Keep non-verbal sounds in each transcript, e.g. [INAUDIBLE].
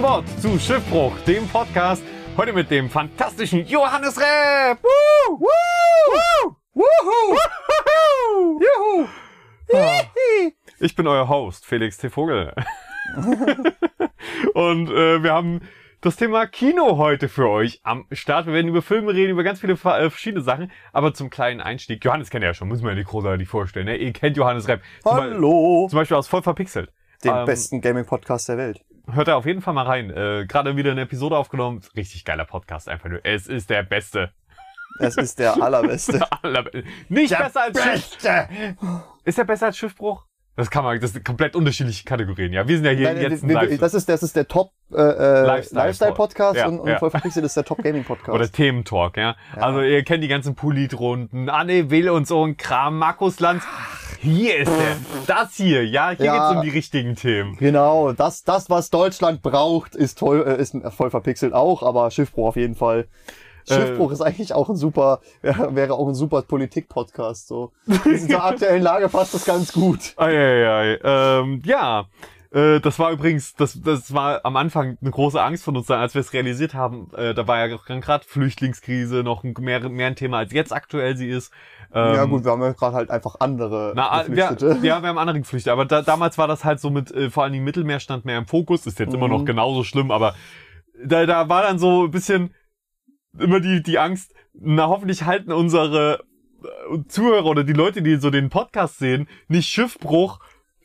An Bord zu Schiffbruch, dem Podcast. Heute mit dem fantastischen Johannes Repp. Woo! Woo! Woo! Woohoo! Juhu! Ah. Ich bin euer Host, Felix T. Vogel. [LAUGHS] Und äh, wir haben das Thema Kino heute für euch am Start. Wir werden über Filme reden, über ganz viele äh, verschiedene Sachen. Aber zum kleinen Einstieg, Johannes kennt ihr ja schon, muss man ja nicht großartig vorstellen. Ne? Ihr kennt Johannes Repp. Zum Hallo! Zum Beispiel aus Voll verpixelt. Dem ähm, besten Gaming-Podcast der Welt. Hört da auf jeden Fall mal rein. Äh, Gerade wieder eine Episode aufgenommen. Richtig geiler Podcast einfach nur. Es ist der Beste. Es ist der allerbeste. [LAUGHS] Nicht der besser als Beste. Ist er besser als Schiffbruch? Das kann man, das sind komplett unterschiedliche Kategorien. Ja, wir sind ja hier Nein, jetzt wir, das ist das ist der Top äh, äh Lifestyle, Lifestyle Podcast ja, und, und ja. voll verpixelt ist der Top Gaming Podcast. Oder Thementalk, ja? ja. Also ihr kennt die ganzen Polit-Runden, Anne Will und so ein Kram, Markus Lanz. Hier ist er. Das hier, ja, hier ja, geht's um die richtigen Themen. Genau, das das was Deutschland braucht, ist toll äh, ist voll verpixelt auch, aber Schiffbruch auf jeden Fall. Schiffbruch äh, ist eigentlich auch ein super, wäre, wäre auch ein super Politik-Podcast. So. In dieser aktuellen Lage passt das ganz gut. Ei, ei, ei. Ähm, ja. Äh, das war übrigens, das, das war am Anfang eine große Angst von uns, als wir es realisiert haben. Äh, da war ja gerade Flüchtlingskrise noch mehr, mehr ein Thema, als jetzt aktuell sie ist. Ähm, ja gut, wir haben ja gerade halt einfach andere na, Geflüchtete. Wir, [LAUGHS] ja, wir haben andere Geflüchtete, aber da, damals war das halt so mit, äh, vor allem die Mittelmeer stand mehr im Fokus, ist jetzt mhm. immer noch mhm. genauso schlimm, aber da, da war dann so ein bisschen, immer die, die Angst, na hoffentlich halten unsere äh, Zuhörer oder die Leute, die so den Podcast sehen, nicht Schiffbruch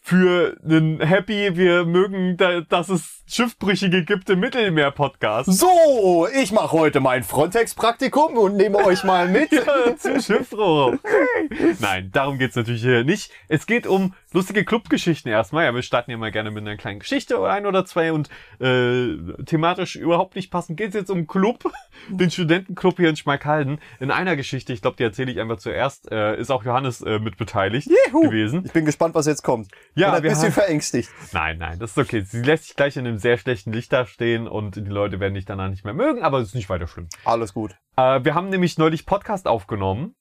für einen Happy, wir mögen, da, dass es Schiffbrüchige gibt im Mittelmeer-Podcast. So, ich mache heute mein Frontex-Praktikum und nehme euch mal mit. [LAUGHS] ja, zu Schiffbruch. Nein, darum geht's natürlich hier nicht. Es geht um lustige Clubgeschichten erstmal. Ja, wir starten ja mal gerne mit einer kleinen Geschichte oder ein oder zwei und äh, thematisch überhaupt nicht passend geht's jetzt um Club, den Studentenclub hier in Schmalkalden. In einer Geschichte, ich glaube, die erzähle ich einfach zuerst, äh, ist auch Johannes äh, mit beteiligt Juhu. gewesen. Ich bin gespannt, was jetzt kommt. Ja, Bin ein bisschen haben... verängstigt. Nein, nein, das ist okay. Sie lässt sich gleich in einem sehr schlechten Licht dastehen und die Leute werden dich danach nicht mehr mögen, aber es ist nicht weiter schlimm. Alles gut. Äh, wir haben nämlich neulich Podcast aufgenommen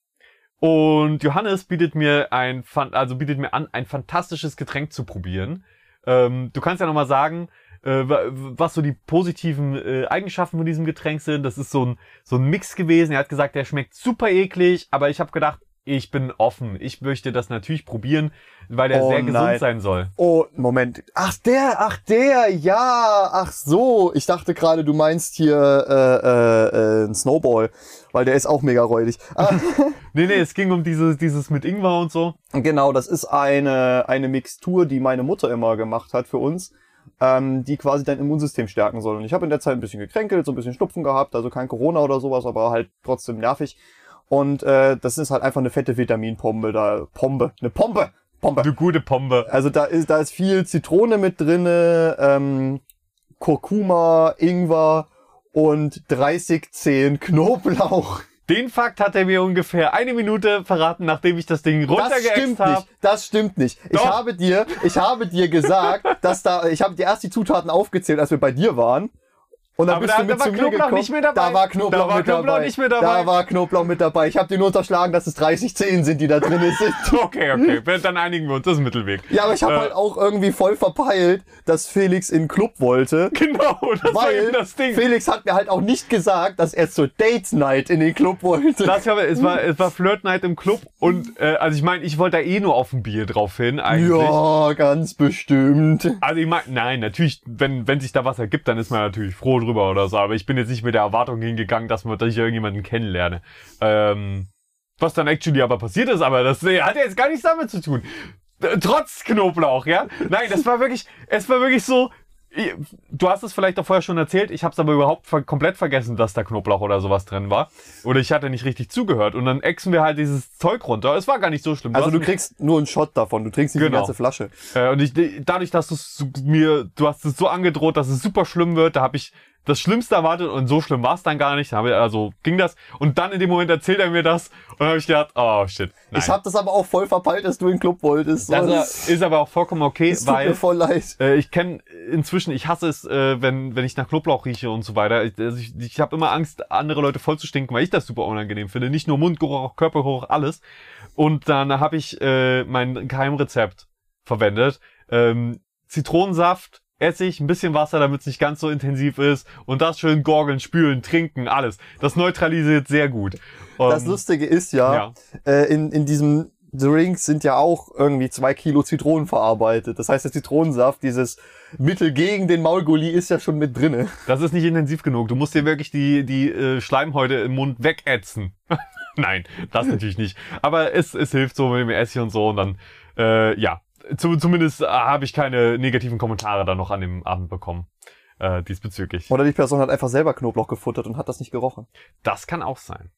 und Johannes bietet mir ein, also bietet mir an, ein fantastisches Getränk zu probieren. Ähm, du kannst ja nochmal sagen, äh, was so die positiven äh, Eigenschaften von diesem Getränk sind. Das ist so ein, so ein Mix gewesen. Er hat gesagt, der schmeckt super eklig, aber ich habe gedacht, ich bin offen. Ich möchte das natürlich probieren, weil der oh, sehr gesund nein. sein soll. Oh, Moment. Ach, der, ach, der, ja, ach so. Ich dachte gerade, du meinst hier äh, äh, äh, Snowball, weil der ist auch mega räudig. [LAUGHS] nee, nee, es ging um dieses, dieses mit Ingwer und so. Genau, das ist eine, eine Mixtur, die meine Mutter immer gemacht hat für uns. Ähm, die quasi dein Immunsystem stärken soll. Und ich habe in der Zeit ein bisschen gekränkelt, so ein bisschen Schnupfen gehabt, also kein Corona oder sowas, aber halt trotzdem nervig. Und äh, das ist halt einfach eine fette Vitaminpombe da. Pombe. Eine Pombe. Pombe. Eine gute Pombe. Also da ist, da ist viel Zitrone mit drinne, ähm, Kurkuma, Ingwer und 30 Zehen Knoblauch. Den Fakt hat er mir ungefähr eine Minute verraten, nachdem ich das Ding runtergeäxt habe. Das stimmt nicht. Doch. Ich habe dir, ich habe dir gesagt, dass da, ich habe dir erst die Zutaten aufgezählt, als wir bei dir waren. Und dann Aber bist da, du mit da war zu Knoblauch mir nicht mehr dabei. Da war Knoblauch, da war mit, Knoblauch dabei. nicht mehr dabei. Da war Knoblauch mit dabei. Ich habe dir nur unterschlagen, dass es 30 Zehen sind, die da drin [LAUGHS] sind. okay, okay. Dann einigen wir uns. Das ist Mittelweg. Ja, aber ich habe äh. halt auch irgendwie voll verpeilt, dass Felix in den Club wollte. [LAUGHS] Genau, das weil war eben das Ding. Felix hat mir halt auch nicht gesagt, dass er zur Date Night in den Club wollte. Das aber, es war, es war [LAUGHS] Flirt Night im Club und äh, also ich meine, ich wollte da eh nur auf ein Bier drauf hin eigentlich. Ja, ganz bestimmt. Also ich meine, nein, natürlich, wenn wenn sich da was ergibt, dann ist man natürlich froh drüber oder so. Aber ich bin jetzt nicht mit der Erwartung hingegangen, dass, man, dass ich irgendjemanden kennenlerne. Ähm, was dann actually aber passiert ist, aber das äh, hat ja jetzt gar nichts damit zu tun. Trotz Knoblauch, ja? Nein, das war wirklich, es war wirklich so, Du hast es vielleicht auch vorher schon erzählt, ich habe es aber überhaupt ver komplett vergessen, dass da Knoblauch oder sowas drin war. Oder ich hatte nicht richtig zugehört. Und dann exen wir halt dieses Zeug runter. Es war gar nicht so schlimm. Du also du kriegst nur einen Shot davon, du trinkst nicht genau. die ganze Flasche. Äh, und ich, dadurch, dass du es mir, du hast es so angedroht, dass es super schlimm wird, da habe ich das Schlimmste erwartet und so schlimm war es dann gar nicht. Also ging das. Und dann in dem Moment erzählt er mir das und dann habe ich gedacht, oh shit. Nein. Ich habe das aber auch voll verpeilt, dass du in den Club wolltest. Das ist aber auch vollkommen okay, es weil mir voll leid. Äh, ich kenne inzwischen, ich hasse es, äh, wenn wenn ich nach Knoblauch rieche und so weiter. Ich, also ich, ich habe immer Angst, andere Leute voll zu stinken, weil ich das super unangenehm finde. Nicht nur Mundgeruch, Körpergeruch, alles. Und dann habe ich äh, mein Geheimrezept verwendet. Ähm, Zitronensaft, Essig, ein bisschen Wasser, damit es nicht ganz so intensiv ist und das schön gorgeln, spülen, trinken, alles. Das neutralisiert sehr gut. Das Ähm, Lustige ist ja, ja. Äh, in, in diesem Drink sind ja auch irgendwie zwei Kilo Zitronen verarbeitet. Das heißt, der Zitronensaft, dieses Mittel gegen den Maulgulli ist ja schon mit drinne. Das ist nicht intensiv genug. Du musst dir wirklich die, die äh, Schleimhäute im Mund wegätzen. [LAUGHS] Nein, das natürlich nicht. Aber es, es hilft so mit dem Essig und so und dann, äh, ja. Zu, zumindest äh, habe ich keine negativen Kommentare dann noch an dem Abend bekommen. Äh, diesbezüglich. Oder die Person hat einfach selber Knoblauch gefuttert und hat das nicht gerochen. Das kann auch sein.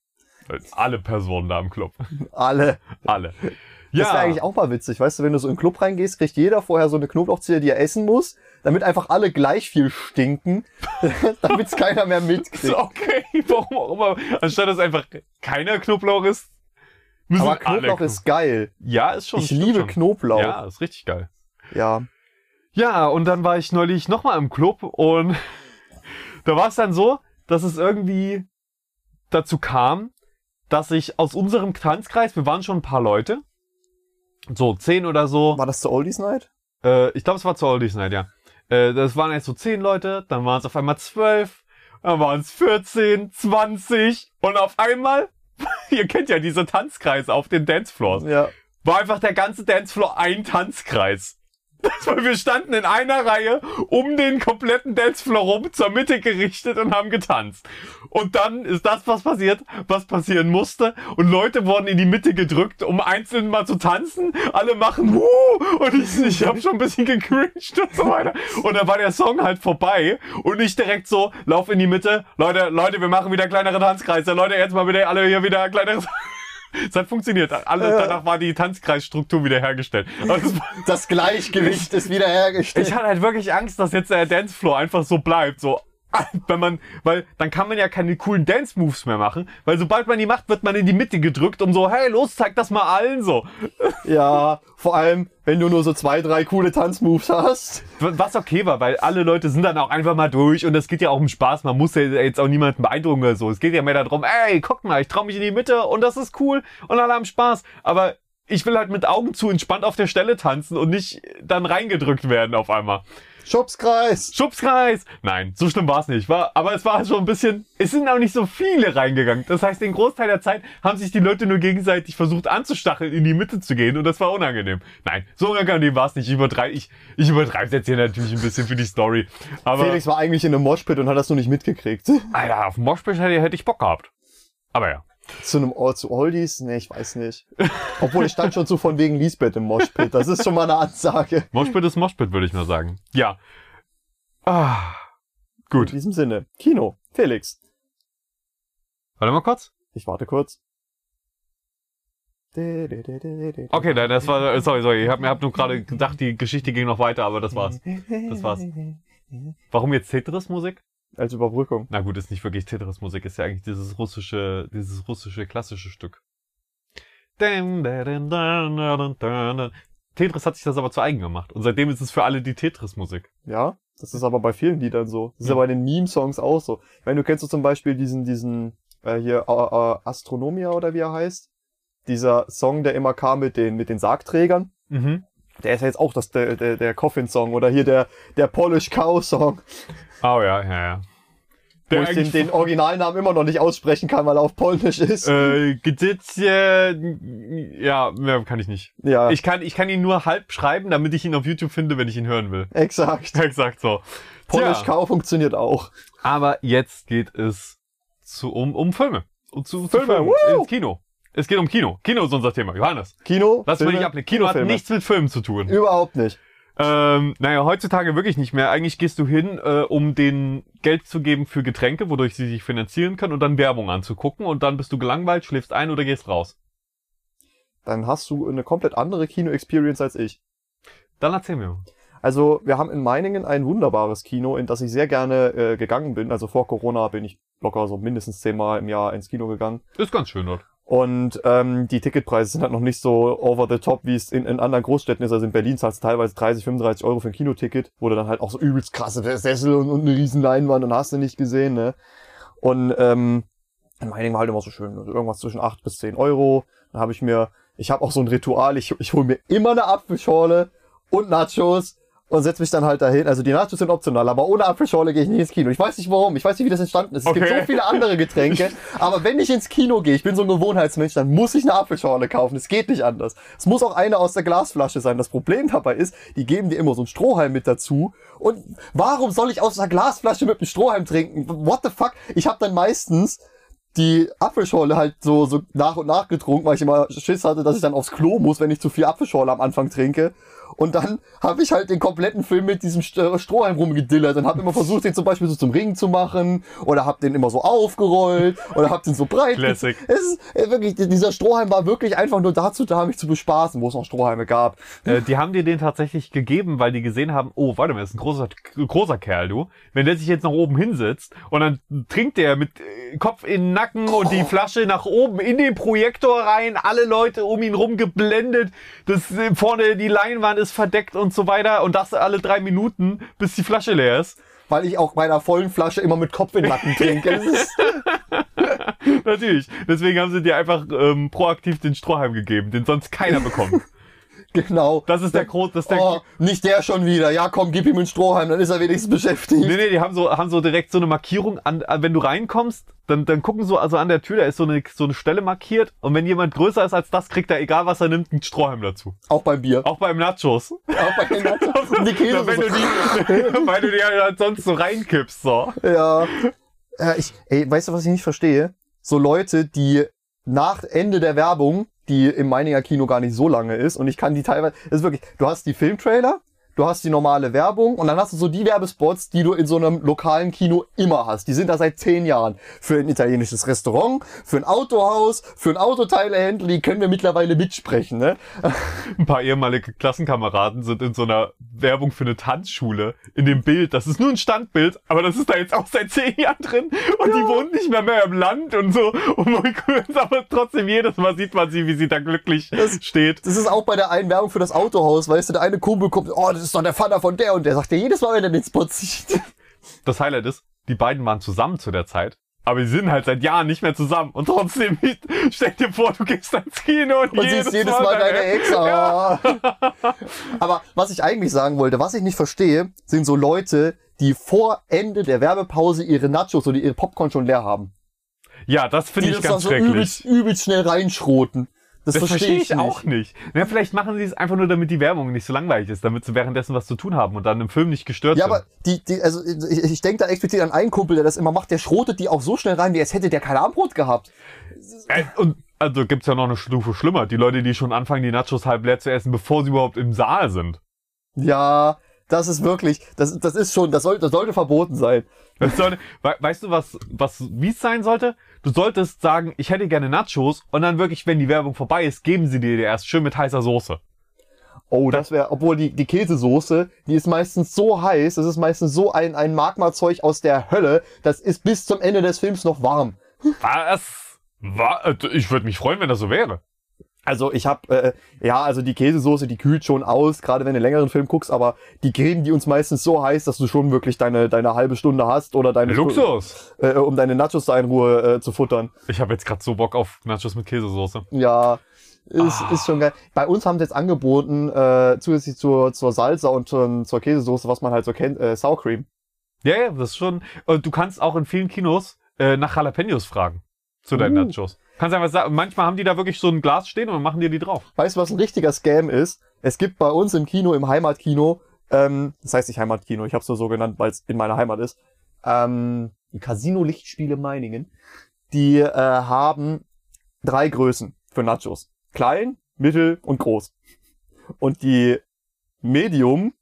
Alle Personen da im Club. [LAUGHS] Alle. Alle. Das wäre eigentlich auch mal witzig, weißt du, wenn du so in den Club reingehst, kriegt jeder vorher so eine Knoblauchzehe, die er essen muss, damit einfach alle gleich viel stinken, [LAUGHS] damit es keiner mehr mitkriegt. [LAUGHS] Okay, warum auch immer. Anstatt dass einfach keiner Knoblauch ist, müssen Aber Knoblauch ist geil. Ja, ist schon. Ich liebe schon. Knoblauch. Ja, ist richtig geil. ja. Ja, und dann war ich neulich nochmal im Club und [LAUGHS] da war es dann so, dass es irgendwie dazu kam, dass ich aus unserem Tanzkreis, wir waren schon ein paar Leute, so zehn oder so, War das zur Oldies Night? äh, ich glaube, es war zur Oldies Night, ja. Äh, das waren jetzt so zehn Leute, dann waren es auf einmal zwölf, dann waren es 14, 20 und auf einmal, [LAUGHS] ihr kennt ja diese Tanzkreise auf den Dancefloors, Ja. war einfach der ganze Dancefloor ein Tanzkreis. [LAUGHS] Wir standen in einer Reihe um den kompletten Dancefloor rum zur Mitte gerichtet und haben getanzt. Und dann ist das, was passiert, was passieren musste. Und Leute wurden in die Mitte gedrückt, um einzeln mal zu tanzen. Alle machen Wuh! Und ich, ich habe schon ein bisschen gecringed und so weiter. Und dann war der Song halt vorbei. Und ich direkt so, lauf in die Mitte. Leute, Leute, wir machen wieder kleinere Tanzkreise. Leute, jetzt mal bitte alle hier wieder kleinere [LAUGHS] [LAUGHS] es hat funktioniert. Alle, danach war die Tanzkreisstruktur wieder hergestellt. [LAUGHS] Aber es war- Das Gleichgewicht ist wiederhergestellt. ich hatte halt wirklich Angst, dass jetzt der Dancefloor einfach so bleibt. So, [LAUGHS] wenn man, weil dann kann man ja keine coolen Dance-Moves mehr machen, weil sobald man die macht, wird man in die Mitte gedrückt, um so, hey, los, zeig das mal allen so. [LAUGHS] Ja, vor allem, wenn du nur so zwei, drei coole Tanzmoves hast. Was okay war, weil alle Leute sind dann auch einfach mal durch und es geht ja auch um Spaß. Man muss ja jetzt auch niemanden beeindrucken oder so. Es geht ja mehr darum, ey, guck mal, ich trau mich in die Mitte und das ist cool und alle haben Spaß. Aber ich will halt mit Augen zu entspannt auf der Stelle tanzen und nicht dann reingedrückt werden auf einmal. Schubskreis. Schubskreis! Nein, so schlimm war es nicht. War, aber es war schon ein bisschen. Es sind auch nicht so viele reingegangen. Das heißt, den Großteil der Zeit haben sich die Leute nur gegenseitig versucht anzustacheln, in die Mitte zu gehen und das war unangenehm. Nein, so unangenehm war es nicht. Ich übertreibe ich, ich übertreibe jetzt hier natürlich ein bisschen für die Story. Aber Felix war eigentlich in einem Moshpit und hat das nur nicht mitgekriegt. Alter, auf Moshpit hätte, hätte ich Bock gehabt. Aber ja. Zu einem Ort zu Oldies? Nee, ich weiß nicht. Obwohl ich stand schon so von wegen Lisbeth im Moshpit. Das ist schon mal eine Ansage. Moshpit ist Moshpit, würde ich mal sagen. Ja. Ah, In gut. diesem Sinne. Kino. Felix. Warte mal kurz. Ich warte kurz. Okay, nein, das war, sorry, sorry. Ich habe hab nur gerade gedacht, die Geschichte ging noch weiter, aber das war's. Das war's. Warum jetzt Tetris-Musik? Als Überbrückung. Na gut, ist nicht wirklich Tetris-Musik, ist ja eigentlich dieses russische, dieses russische klassische Stück. Tetris hat sich das aber zu eigen gemacht. Und seitdem ist es für alle die Tetris-Musik. Ja, das ist aber bei vielen Liedern so. Das ist Ja. ja bei den Meme-Songs auch so. Meine, du kennst so zum Beispiel diesen, diesen, äh, hier, äh, äh, Astronomia oder wie er heißt. Dieser Song, der immer kam mit den, mit den Sargträgern. Mhm. Der ist ja jetzt auch das, der, der, der Coffin-Song oder hier der, der Polish Cow-Song, Oh ja, ja, ja. wo Der ich den, den Originalnamen immer noch nicht aussprechen kann, weil er auf Polnisch ist. Äh, Geditzje, ja, mehr kann ich nicht. ja, Ich kann, ich kann ihn nur halb schreiben, damit ich ihn auf YouTube finde, wenn ich ihn hören will. exakt. [LAUGHS] Exakt so. Polish Tja, Cow funktioniert auch. aber jetzt geht es zu, um, um Filme. Und zu, zu Filme, Filmen. woo! Ins Kino. Es geht um Kino. Kino ist unser Thema. Johannes, Kino, lass mich Filme, nicht ablenken. Kino hat nichts mit Filmen zu tun. Überhaupt nicht. Ähm, naja, heutzutage wirklich nicht mehr. Eigentlich gehst du hin, äh, um den Geld zu geben für Getränke, wodurch sie sich finanzieren können und dann Werbung anzugucken und dann bist du gelangweilt, schläfst ein oder gehst raus. Dann hast du eine komplett andere Kino-Experience als ich. Dann erzähl mir. Also wir haben in Meiningen ein wunderbares Kino, in das ich sehr gerne äh, gegangen bin. Also vor Corona bin ich locker so mindestens zehnmal im Jahr ins Kino gegangen. Ist ganz schön dort. Und ähm, die Ticketpreise sind halt noch nicht so over the top, wie es in, in anderen Großstädten ist. Also in Berlin zahlst du teilweise 30, 35 Euro für ein Kinoticket, wo du dann halt auch so übelst krasse Sessel und, und eine riesen Leinwand und hast du nicht gesehen, ne? Und ähm, in Meiningen war halt immer so schön, also irgendwas zwischen 8 bis 10 Euro. Dann habe ich mir, ich habe auch so ein Ritual, ich, ich hole mir immer eine Apfelschorle und Nachos und setze mich dann halt dahin. Also die Nachos sind optional, aber ohne Apfelschorle gehe ich nicht ins Kino. Ich weiß nicht warum, ich weiß nicht, wie das entstanden ist. Es gibt Okay. so viele andere Getränke, [LAUGHS] aber wenn ich ins Kino gehe, ich bin so ein Gewohnheitsmensch, dann muss ich eine Apfelschorle kaufen. Es geht nicht anders. Es muss auch eine aus der Glasflasche sein. Das Problem dabei ist, die geben dir immer so einen Strohhalm mit dazu. Und warum soll ich aus einer Glasflasche mit einem Strohhalm trinken? What the fuck? Ich habe dann meistens die Apfelschorle halt so, so nach und nach getrunken, weil ich immer Schiss hatte, dass ich dann aufs Klo muss, wenn ich zu viel Apfelschorle am Anfang trinke. Und dann habe ich halt den kompletten Film mit diesem St- Strohhalm rumgedillert und habe immer versucht, den zum Beispiel so zum Ring zu machen oder habe den immer so aufgerollt oder habe den so breit. Classic. Es ist äh, wirklich, dieser Strohhalm war wirklich einfach nur dazu da, mich zu bespaßen, wo es noch Strohhalme gab. Äh, die haben dir den tatsächlich gegeben, weil die gesehen haben, oh, warte mal, das ist ein großer, großer Kerl, du. Wenn der sich jetzt nach oben hinsetzt und dann trinkt der mit äh, Kopf in den Nacken und die Flasche nach oben in den Projektor rein, alle Leute um ihn rum geblendet, das äh, vorne die Leinwand ist verdeckt und so weiter und das alle drei Minuten, bis die Flasche leer ist. Weil ich auch bei einer vollen Flasche immer mit Kopf in den Nacken [LAUGHS] trinke. Natürlich. Deswegen haben sie dir einfach ähm, proaktiv den Strohhalm gegeben, den sonst keiner bekommt. Genau. Das ist der Grund, das ist der Oh, nicht der schon wieder. Ja, komm, gib ihm einen Strohhalm, dann ist er wenigstens beschäftigt. Nee, nee, die haben so, haben so direkt so eine Markierung an, an wenn du reinkommst, dann, dann gucken so, also an der Tür, da ist so eine, so eine Stelle markiert und wenn jemand größer ist als das, kriegt er, egal was er nimmt, einen Strohhalm dazu. Auch beim Bier. Auch beim Nachos. Auch bei den [LAUGHS] Nachos. Und die Käse. wenn du die, [LAUGHS] weil du die halt sonst so reinkippst, so. Ja. Äh, ich, ey, weißt du, was ich nicht verstehe? So Leute, die nach Ende der Werbung, die im Meininger Kino gar nicht so lange ist, und ich kann die teilweise, ist wirklich, du hast die Filmtrailer, du hast die normale Werbung und dann hast du so die Werbespots, die du in so einem lokalen Kino immer hast. Die sind da seit zehn Jahren. Für ein italienisches Restaurant, für ein Autohaus, für ein Autoteilehändler, die können wir mittlerweile mitsprechen, ne? Ein paar ehemalige Klassenkameraden sind in so einer Werbung für eine Tanzschule in dem Bild. Das ist nur ein Standbild, aber das ist da jetzt auch seit zehn Jahren drin und die wohnen nicht mehr mehr im Land und so. Und man, aber trotzdem jedes Mal sieht man sie, wie sie da glücklich steht. Das ist auch bei der einen Werbung für das Autohaus, weißt du, der eine Kumpel kommt, oh, das ist doch der Vater von der und der sagt ja jedes Mal, wenn er den Spot sieht. Das Highlight ist, die beiden waren zusammen zu der Zeit. Aber sie sind halt seit Jahren nicht mehr zusammen. Und trotzdem, [LAUGHS] stell dir vor, du gehst ins Kino und, Und siehst jedes Mal deine Ex. Ja. Ah. [LAUGHS] Aber was ich eigentlich sagen wollte, was ich nicht verstehe, sind so Leute, die vor Ende der Werbepause ihre Nachos oder ihre Popcorn schon leer haben. ja, das finde ich das dann ganz so schrecklich. übelst, übelst schnell reinschroten. Das, Das verstehe ich, nicht. auch nicht. Na, vielleicht machen sie es einfach nur, damit die Werbung nicht so langweilig ist, damit sie währenddessen was zu tun haben und dann im Film nicht gestört Ja, sind. aber die, die, also ich, ich denke da explizit an einen Kumpel, der das immer macht, der schrotet die auch so schnell rein, wie als hätte der kein Armbrot gehabt. Äh, und also gibt's ja noch eine Stufe schlimmer. Die Leute, die schon anfangen, die Nachos halb leer zu essen, bevor sie überhaupt im Saal sind. Ja, das ist wirklich, das, das ist schon, das, soll, das sollte verboten sein. Das sollte, we weißt du, was, was, wie es sein sollte? Du solltest sagen, ich hätte gerne Nachos und dann wirklich, wenn die Werbung vorbei ist, geben sie dir die erst schön mit heißer Soße. Oh, das wäre, obwohl die, die Käsesoße, die ist meistens so heiß, das ist meistens so ein, ein Magmazeug aus der Hölle, das ist bis zum Ende des Films noch warm. Was? Wa- äh, Ich würde mich freuen, wenn das so wäre. Also ich habe, äh, ja, also die Käsesoße, die kühlt schon aus, gerade wenn du einen längeren Film guckst, aber die geben die uns meistens so heiß, dass du schon wirklich deine, deine halbe Stunde hast oder deine Luxus. Stu- äh, um deine Nachos da in Ruhe äh, zu futtern. Ich habe jetzt gerade so Bock auf Nachos mit Käsesoße. Ja, ist, Ah. ist schon geil. Bei uns haben sie jetzt angeboten, äh, zusätzlich zur, zur Salsa und ähm, zur Käsesoße, was man halt so kennt, äh, Sour Cream. Ja, ja, das ist schon. Und du kannst auch in vielen Kinos äh, nach Jalapenos fragen. Zu deinen Uh. Nachos. Kannst einfach sagen, manchmal haben die da wirklich so ein Glas stehen und machen dir die drauf. Weißt du, was ein richtiger Scam ist? Es gibt bei uns im Kino, im Heimatkino, ähm, das heißt nicht Heimatkino, ich habe es so genannt, weil es in meiner Heimat ist, ähm, die Casino-Lichtspiele Meiningen, die äh, haben drei Größen für Nachos. Klein, mittel und groß. Und die Medium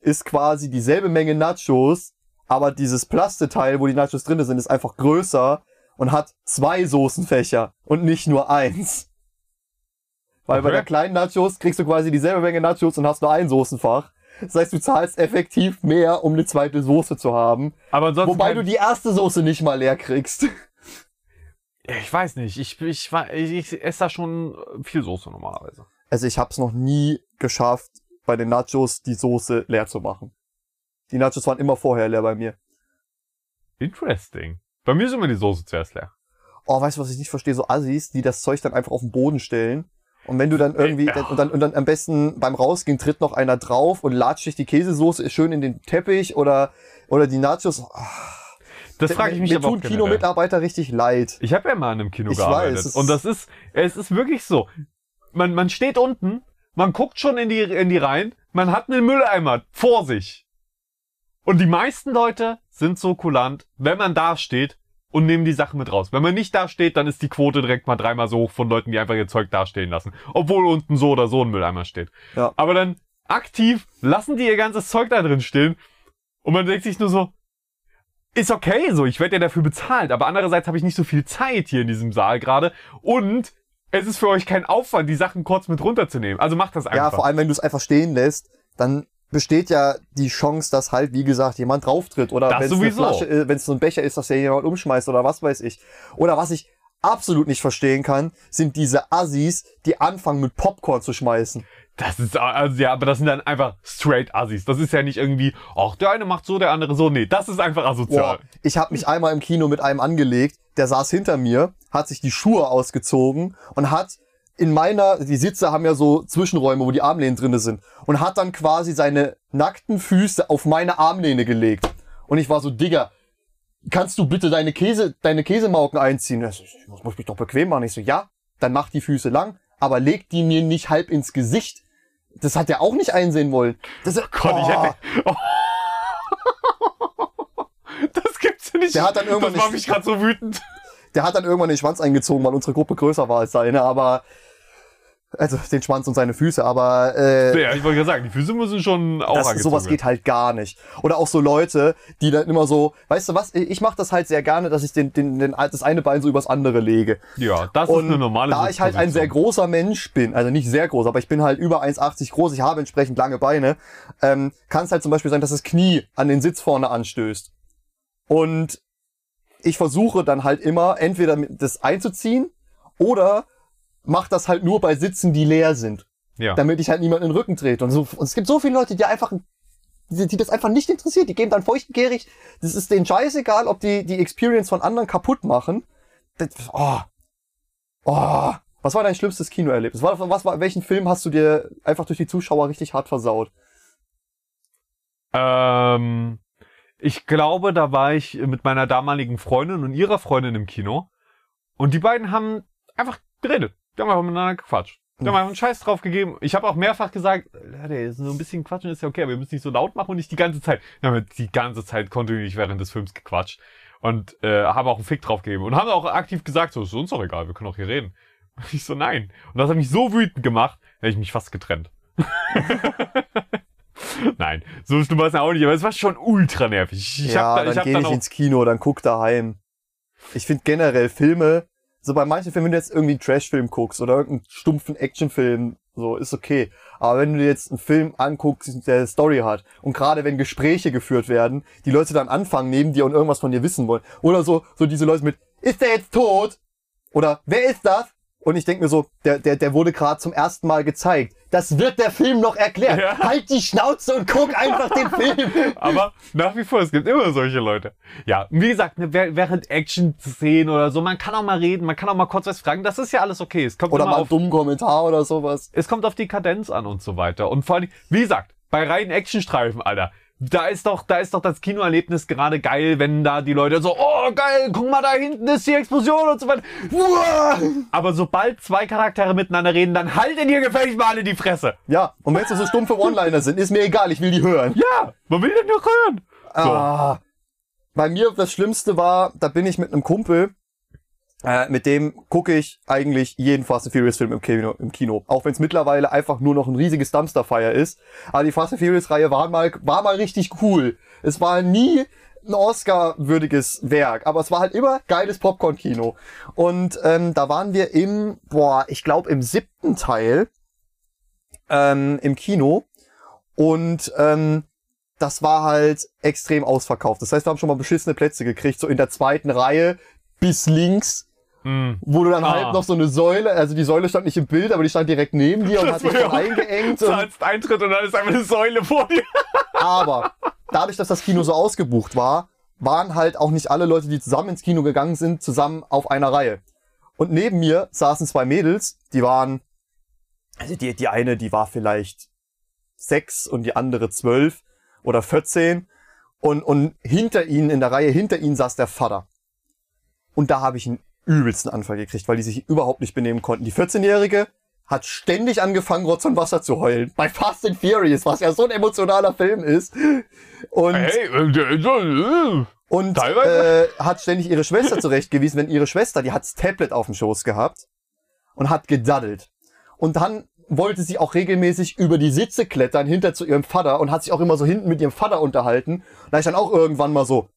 ist quasi dieselbe Menge Nachos, aber dieses Plasteteil, wo die Nachos drin sind, ist einfach größer und hat zwei Soßenfächer und nicht nur eins. Weil bei Okay. der kleinen Nachos kriegst du quasi dieselbe Menge Nachos und hast nur ein Soßenfach. Das heißt, du zahlst effektiv mehr, um eine zweite Soße zu haben. Aber ansonsten. Wobei du die erste Soße nicht mal leer kriegst. [LAUGHS] ich weiß nicht. Ich, ich, war- ich, ich esse da schon viel Soße normalerweise. Also ich hab's noch nie geschafft, bei den Nachos die Soße leer zu machen. Die Nachos waren immer vorher leer bei mir. Interesting. Bei mir ist immer die Soße zuerst leer. Oh, weißt du, was ich nicht verstehe? So Assis, die das Zeug dann einfach auf den Boden stellen Und wenn du dann irgendwie, Ja. und, dann, und dann am besten beim Rausgehen tritt noch einer drauf und latscht sich die Käsesoße schön in den Teppich oder, oder die Nachos. Ach, Das frage ich mich mir aber tun. Kinomitarbeiter richtig leid. Ich habe ja mal in einem Kino Ich gearbeitet. weiß, und das ist, es ist wirklich so. Man, man steht unten, man guckt schon in die, in die Reihen, man hat einen Mülleimer vor sich. Und die meisten Leute sind so kulant, wenn man da steht und nehmen die Sachen mit raus. Wenn man nicht da steht, dann ist die Quote direkt mal dreimal so hoch von Leuten, die einfach ihr Zeug da stehen lassen. Obwohl unten so oder so ein Mülleimer steht. Ja. Aber dann aktiv lassen die ihr ganzes Zeug da drin stehen und man denkt sich nur so, ist okay so, ich werde ja dafür bezahlt, aber andererseits habe ich nicht so viel Zeit hier in diesem Saal gerade und es ist für euch kein Aufwand, die Sachen kurz mit runterzunehmen. Also macht das einfach. Ja, vor allem, wenn du es einfach stehen lässt, dann besteht ja die Chance, dass halt, wie gesagt, jemand drauftritt. Oder wenn es wenn es so ein Becher ist, dass der jemand umschmeißt oder was weiß ich. Oder was ich absolut nicht verstehen kann, sind diese Assis, die anfangen mit Popcorn zu schmeißen. Das ist, also ja, aber das sind dann einfach straight Assis. Das ist ja nicht irgendwie, ach, der eine macht so, der andere so. Nee, das ist einfach asozial. Boah, ich habe mich einmal im Kino mit einem angelegt, der saß hinter mir, hat sich die Schuhe ausgezogen und hat in meiner, die Sitze haben ja so Zwischenräume, wo die Armlehnen drinne sind, und hat dann quasi seine nackten Füße auf meine Armlehne gelegt. Und ich war so, Digga, kannst du bitte deine Käse, deine Käsemauken einziehen? So, Ich muss, muss mich doch bequem machen. Ich so, ja, dann mach die Füße lang, aber leg die mir nicht halb ins Gesicht. Das hat er auch nicht einsehen wollen. Das, Gott, ich Oh. hätte. Oh. [LAUGHS] Das gibt's ja nicht. Der hat dann irgendwann das macht mich gerade so wütend. Der hat dann irgendwann den Schwanz eingezogen, weil unsere Gruppe größer war als seine, aber also den Schwanz und seine Füße, aber äh, Ja, ich wollte gerade sagen, die Füße müssen schon auch das, sowas werden. geht halt gar nicht. Oder auch so Leute, die dann immer so, weißt du was, ich mache das halt sehr gerne, dass ich den, den, den, das eine Bein so übers andere lege. Ja, das Und ist eine normale da ich halt ein sehr großer Mensch bin, also nicht sehr groß, aber ich bin halt über 1,80 groß, ich habe entsprechend lange Beine, ähm, kann es halt zum Beispiel sein, dass das Knie an den Sitz vorne anstößt. Und ich versuche dann halt immer, entweder das einzuziehen oder mach das halt nur bei Sitzen, die leer sind, Ja. damit ich halt niemanden in den Rücken trete. Und, so, und es gibt so viele Leute, die einfach, die, die das einfach nicht interessiert. Die geben dann feuchtgierig, das ist denen scheißegal, ob die die Experience von anderen kaputt machen. Das, oh. Oh. Was war dein schlimmstes Kinoerlebnis? Was, was war, welchen Film hast du dir einfach durch die Zuschauer richtig hart versaut? Ähm, ich glaube, da war ich mit meiner damaligen Freundin und ihrer Freundin im Kino. Und die beiden haben einfach geredet. Die haben einfach miteinander gequatscht. Die haben einfach einen Scheiß drauf gegeben. Ich habe auch mehrfach gesagt, Leute, so ein bisschen quatschen ist ja okay, aber wir müssen nicht so laut machen und nicht die ganze Zeit. Wir haben die ganze Zeit kontinuierlich während des Films gequatscht. Und äh, haben auch einen Fick drauf gegeben. Und haben auch aktiv gesagt, so, ist uns doch egal, wir können auch hier reden. Und ich so, nein. Und das hat mich so wütend gemacht, hätte ich mich fast getrennt. [LAUGHS] Nein, so schlimm war es ja auch nicht, aber es war schon ultra nervig. Ich ja, hab da, dann ich hab geh dann nicht ins Kino, dann guck daheim. Ich finde generell Filme, so bei manchen Filmen, wenn du jetzt irgendwie einen Trashfilm guckst oder irgendeinen stumpfen Actionfilm, so ist okay. Aber wenn du dir jetzt einen Film anguckst, der eine Story hat und gerade wenn Gespräche geführt werden, die Leute dann anfangen neben dir und irgendwas von dir wissen wollen oder so, so diese Leute mit, ist der jetzt tot? Oder wer ist das? Und ich denk mir so, der, der, der wurde gerade zum ersten Mal gezeigt. Das wird der Film noch erklären. Ja. Halt die Schnauze und guck einfach den Film. [LAUGHS] aber nach wie vor, es gibt immer solche Leute. Ja, wie gesagt, ne, wäh- während Action-Szenen oder so, man kann auch mal reden, man kann auch mal kurz was fragen, das ist ja alles okay. Es kommt Oder mal einen auf, dummen Kommentar oder sowas. es kommt auf die Kadenz an und so weiter. Und vor allem, wie gesagt, bei reinen Actionstreifen, Alter, da ist doch, da ist doch das Kinoerlebnis gerade geil, wenn da die Leute so, oh geil, guck mal, da hinten ist die Explosion und so weiter. Uah! Aber sobald zwei Charaktere miteinander reden, dann haltet ihr gefälligst mal alle die Fresse. Ja, und wenn es so stumpfe One-Liner sind, ist mir egal, ich will die hören. Ja, man will den doch hören. So. Ah, bei mir das Schlimmste war, da bin ich mit einem Kumpel, äh, mit dem gucke ich eigentlich jeden Fast and Furious Film im Kino, im Kino. Auch wenn es mittlerweile einfach nur noch ein riesiges Dumpsterfire ist. Aber die Fast and Furious Reihe war mal, war mal richtig cool. Es war nie ein Oscar-würdiges Werk, aber es war halt immer geiles Popcorn-Kino. Und ähm, da waren wir im, boah, ich glaube im siebten Teil ähm, im Kino. Und ähm, das war halt extrem ausverkauft. Das heißt, wir haben schon mal beschissene Plätze gekriegt, so in der zweiten Reihe bis links, Hm. wo du dann Ah. halt noch so eine Säule, also die Säule stand nicht im Bild, aber die stand direkt neben dir und Das hat dich ja- eingeengt. Und, zahlst Eintritt und dann ist einfach eine Säule vor dir. aber dadurch, dass das Kino so ausgebucht war, waren halt auch nicht alle Leute, die zusammen ins Kino gegangen sind, zusammen auf einer Reihe. Und neben mir saßen zwei Mädels, die waren Also die, die eine, die war vielleicht sechs und die andere zwölf oder 14. Und, und hinter ihnen, in der Reihe hinter ihnen saß der Vater. Und da habe ich einen übelsten Anfall gekriegt, weil die sich überhaupt nicht benehmen konnten. Die 14-Jährige hat ständig angefangen, Rotz und Wasser zu heulen. Bei Fast and Furious, was ja so ein emotionaler Film ist. Und, Hey, äh, äh, und teilweise? äh, hat ständig ihre Schwester zurechtgewiesen, wenn ihre Schwester, die hat das Tablet auf dem Schoß gehabt und hat gedaddelt. Und dann wollte sie auch regelmäßig über die Sitze klettern, hinter zu ihrem Vater und hat sich auch immer so hinten mit ihrem Vater unterhalten. Da ich dann auch irgendwann mal so,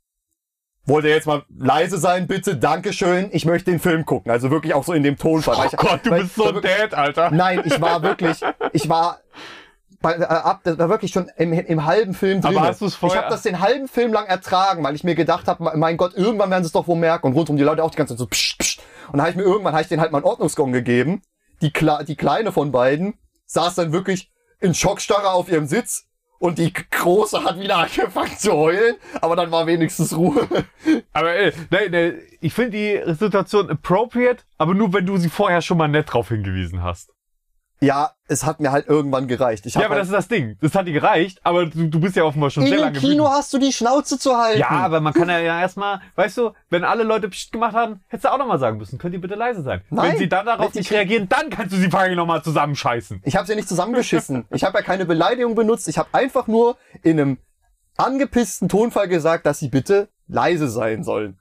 wollt ihr jetzt mal leise sein, bitte, Dankeschön, ich möchte den Film gucken. Also wirklich auch so in dem Tonfall. Weil oh ich- Gott, du bist so Dad, Alter. Nein, ich war wirklich, [LAUGHS] ich war bei, äh, ab, das war wirklich schon im, im halben Film drin. Aber hast du's vorher- Ich habe das den halben Film lang ertragen, weil ich mir gedacht habe, mein Gott, irgendwann werden sie es doch wohl merken. Und rundum die Leute auch die ganze Zeit so psch, psch. Und dann habe ich mir irgendwann hab ich denen halt mal einen Ordnungsgong gegeben. Die, Kle die kleine von beiden saß dann wirklich in Schockstarre auf ihrem Sitz. Und die große hat wieder angefangen zu heulen, aber dann war wenigstens Ruhe. Aber ey, nein, nein, ich finde die Situation appropriate, aber nur wenn du sie vorher schon mal nett drauf hingewiesen hast. Ja, es hat mir halt irgendwann gereicht. Ich Ja, aber halt, das ist das Ding. Das hat dir gereicht, aber du, du bist ja offenbar schon in sehr lange Kino wütend. hast du die Schnauze zu halten. Ja, aber man kann ja, ja erstmal, weißt du, wenn alle Leute Psst gemacht haben, hättest du auch nochmal sagen müssen, könnt ihr bitte leise sein. Nein, wenn sie dann darauf nicht reagieren, dann kannst du sie vorher nochmal zusammenscheißen. Ich habe ja nicht zusammengeschissen. [LAUGHS] Ich habe ja keine Beleidigung benutzt. Ich habe einfach nur in einem angepissten Tonfall gesagt, dass sie bitte leise sein sollen.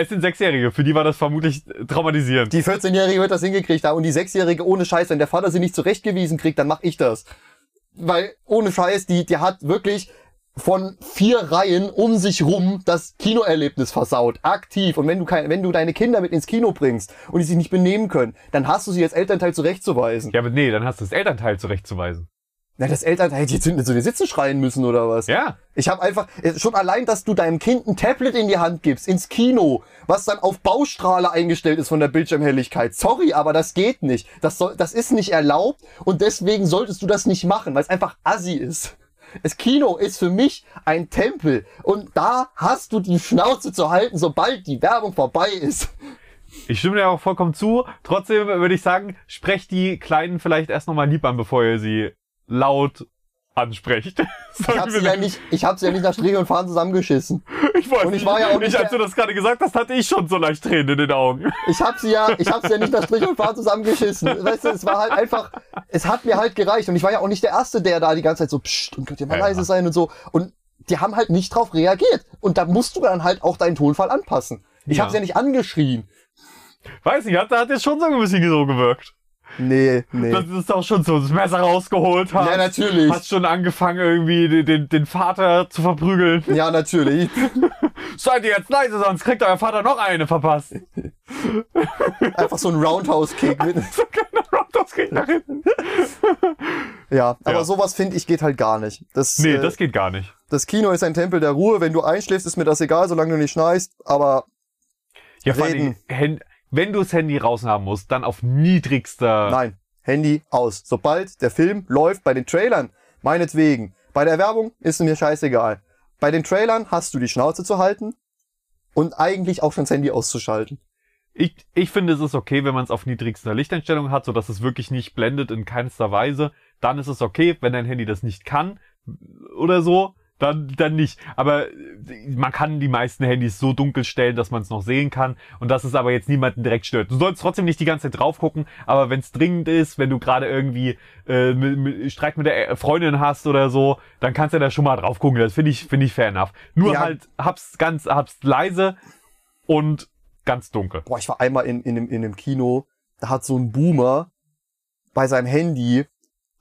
Es sind Sechsjährige, für die war das vermutlich äh, traumatisierend. Die 14-Jährige wird das hingekriegt haben und die 6-Jährige ohne Scheiß, wenn der Vater sie nicht zurechtgewiesen kriegt, dann mach ich das. Weil ohne Scheiß, die, die hat wirklich von vier Reihen um sich rum das Kinoerlebnis versaut. Aktiv. Und wenn du kein, wenn du deine Kinder mit ins Kino bringst und die sich nicht benehmen können, dann hast du sie als Elternteil zurechtzuweisen. Ja, aber nee, dann hast du das Elternteil zurechtzuweisen. Na, das Elternteil hätte jetzt hinten zu den Sitzen schreien müssen oder was? Ja. Ich habe einfach äh, schon allein, dass du deinem Kind ein Tablet in die Hand gibst, ins Kino, was dann auf Baustrahle eingestellt ist von der Bildschirmhelligkeit. Sorry, aber das geht nicht. Das soll, das ist nicht erlaubt und deswegen solltest du das nicht machen, weil es einfach assi ist. Das Kino ist für mich ein Tempel und da hast du die Schnauze zu halten, sobald die Werbung vorbei ist. Ich stimme dir auch vollkommen zu. Trotzdem würde ich sagen, sprecht die Kleinen vielleicht erst nochmal lieb an, bevor ihr sie laut ansprecht. [LAUGHS] Ich habe sie ja nicht, ich habe sie ja nicht nach Strich und Fahren zusammengeschissen. [LAUGHS] Ich weiß Und ich nicht, war ja auch nicht ich, als du das gerade gesagt hast, hatte ich schon so leicht Tränen in den Augen. [LAUGHS] Ich habe sie ja, ich habe sie ja nicht nach Strich und Fahren zusammengeschissen. Weißt du, es war halt einfach, es hat mir halt gereicht und ich war ja auch nicht der Erste, der da die ganze Zeit so psst und könnt ihr mal Ja, leise ja. sein und so und die haben halt nicht drauf reagiert und da musst du dann halt auch deinen Tonfall anpassen. Ich Ja. habe ja nicht angeschrien. Weiß nicht, hat, hat jetzt schon so ein bisschen so gewirkt. Nee, nee. Das ist auch schon so das Messer rausgeholt hast. Ja, natürlich. Hast schon angefangen, irgendwie den, den, den Vater zu verprügeln. [LAUGHS] Ja, natürlich. [LAUGHS] Seid ihr jetzt leise, sonst kriegt euer Vater noch eine verpasst. [LAUGHS] Einfach so ein Roundhouse-Kick. mit- So keine Roundhouse kriegt nach hinten. Ja, aber Ja. sowas finde ich geht halt gar nicht. Das, Nee, äh, das geht gar nicht. das Kino ist ein Tempel der Ruhe. Wenn du einschläfst, ist mir das egal, solange du nicht schneist. Aber Ja, vor reden. Dingen, Hand- wenn du das Handy raushaben musst, dann auf niedrigster. Nein, Handy aus. Sobald der Film läuft bei den Trailern, meinetwegen. Bei der Werbung ist mir scheißegal. Bei den Trailern hast du die Schnauze zu halten und eigentlich auch schon das Handy auszuschalten. Ich, ich finde, es ist okay, wenn man es auf niedrigster Lichteinstellung hat, so dass es wirklich nicht blendet in keinster Weise. Dann ist es okay, wenn dein Handy das nicht kann oder so, dann, dann nicht. Aber äh, man kann die meisten Handys so dunkel stellen, dass man es noch sehen kann und dass es aber jetzt niemanden direkt stört. Du sollst trotzdem nicht die ganze Zeit drauf gucken, aber wenn es dringend ist, wenn du gerade irgendwie äh, mit, mit, Streit mit der Freundin hast oder so, dann kannst du da schon mal drauf gucken. Das finde ich, finde ich fair enough. Nur Ja. halt, hab's ganz, hab's leise und ganz dunkel. Boah, ich war einmal in, in, einem, in einem Kino, da hat so ein Boomer bei seinem Handy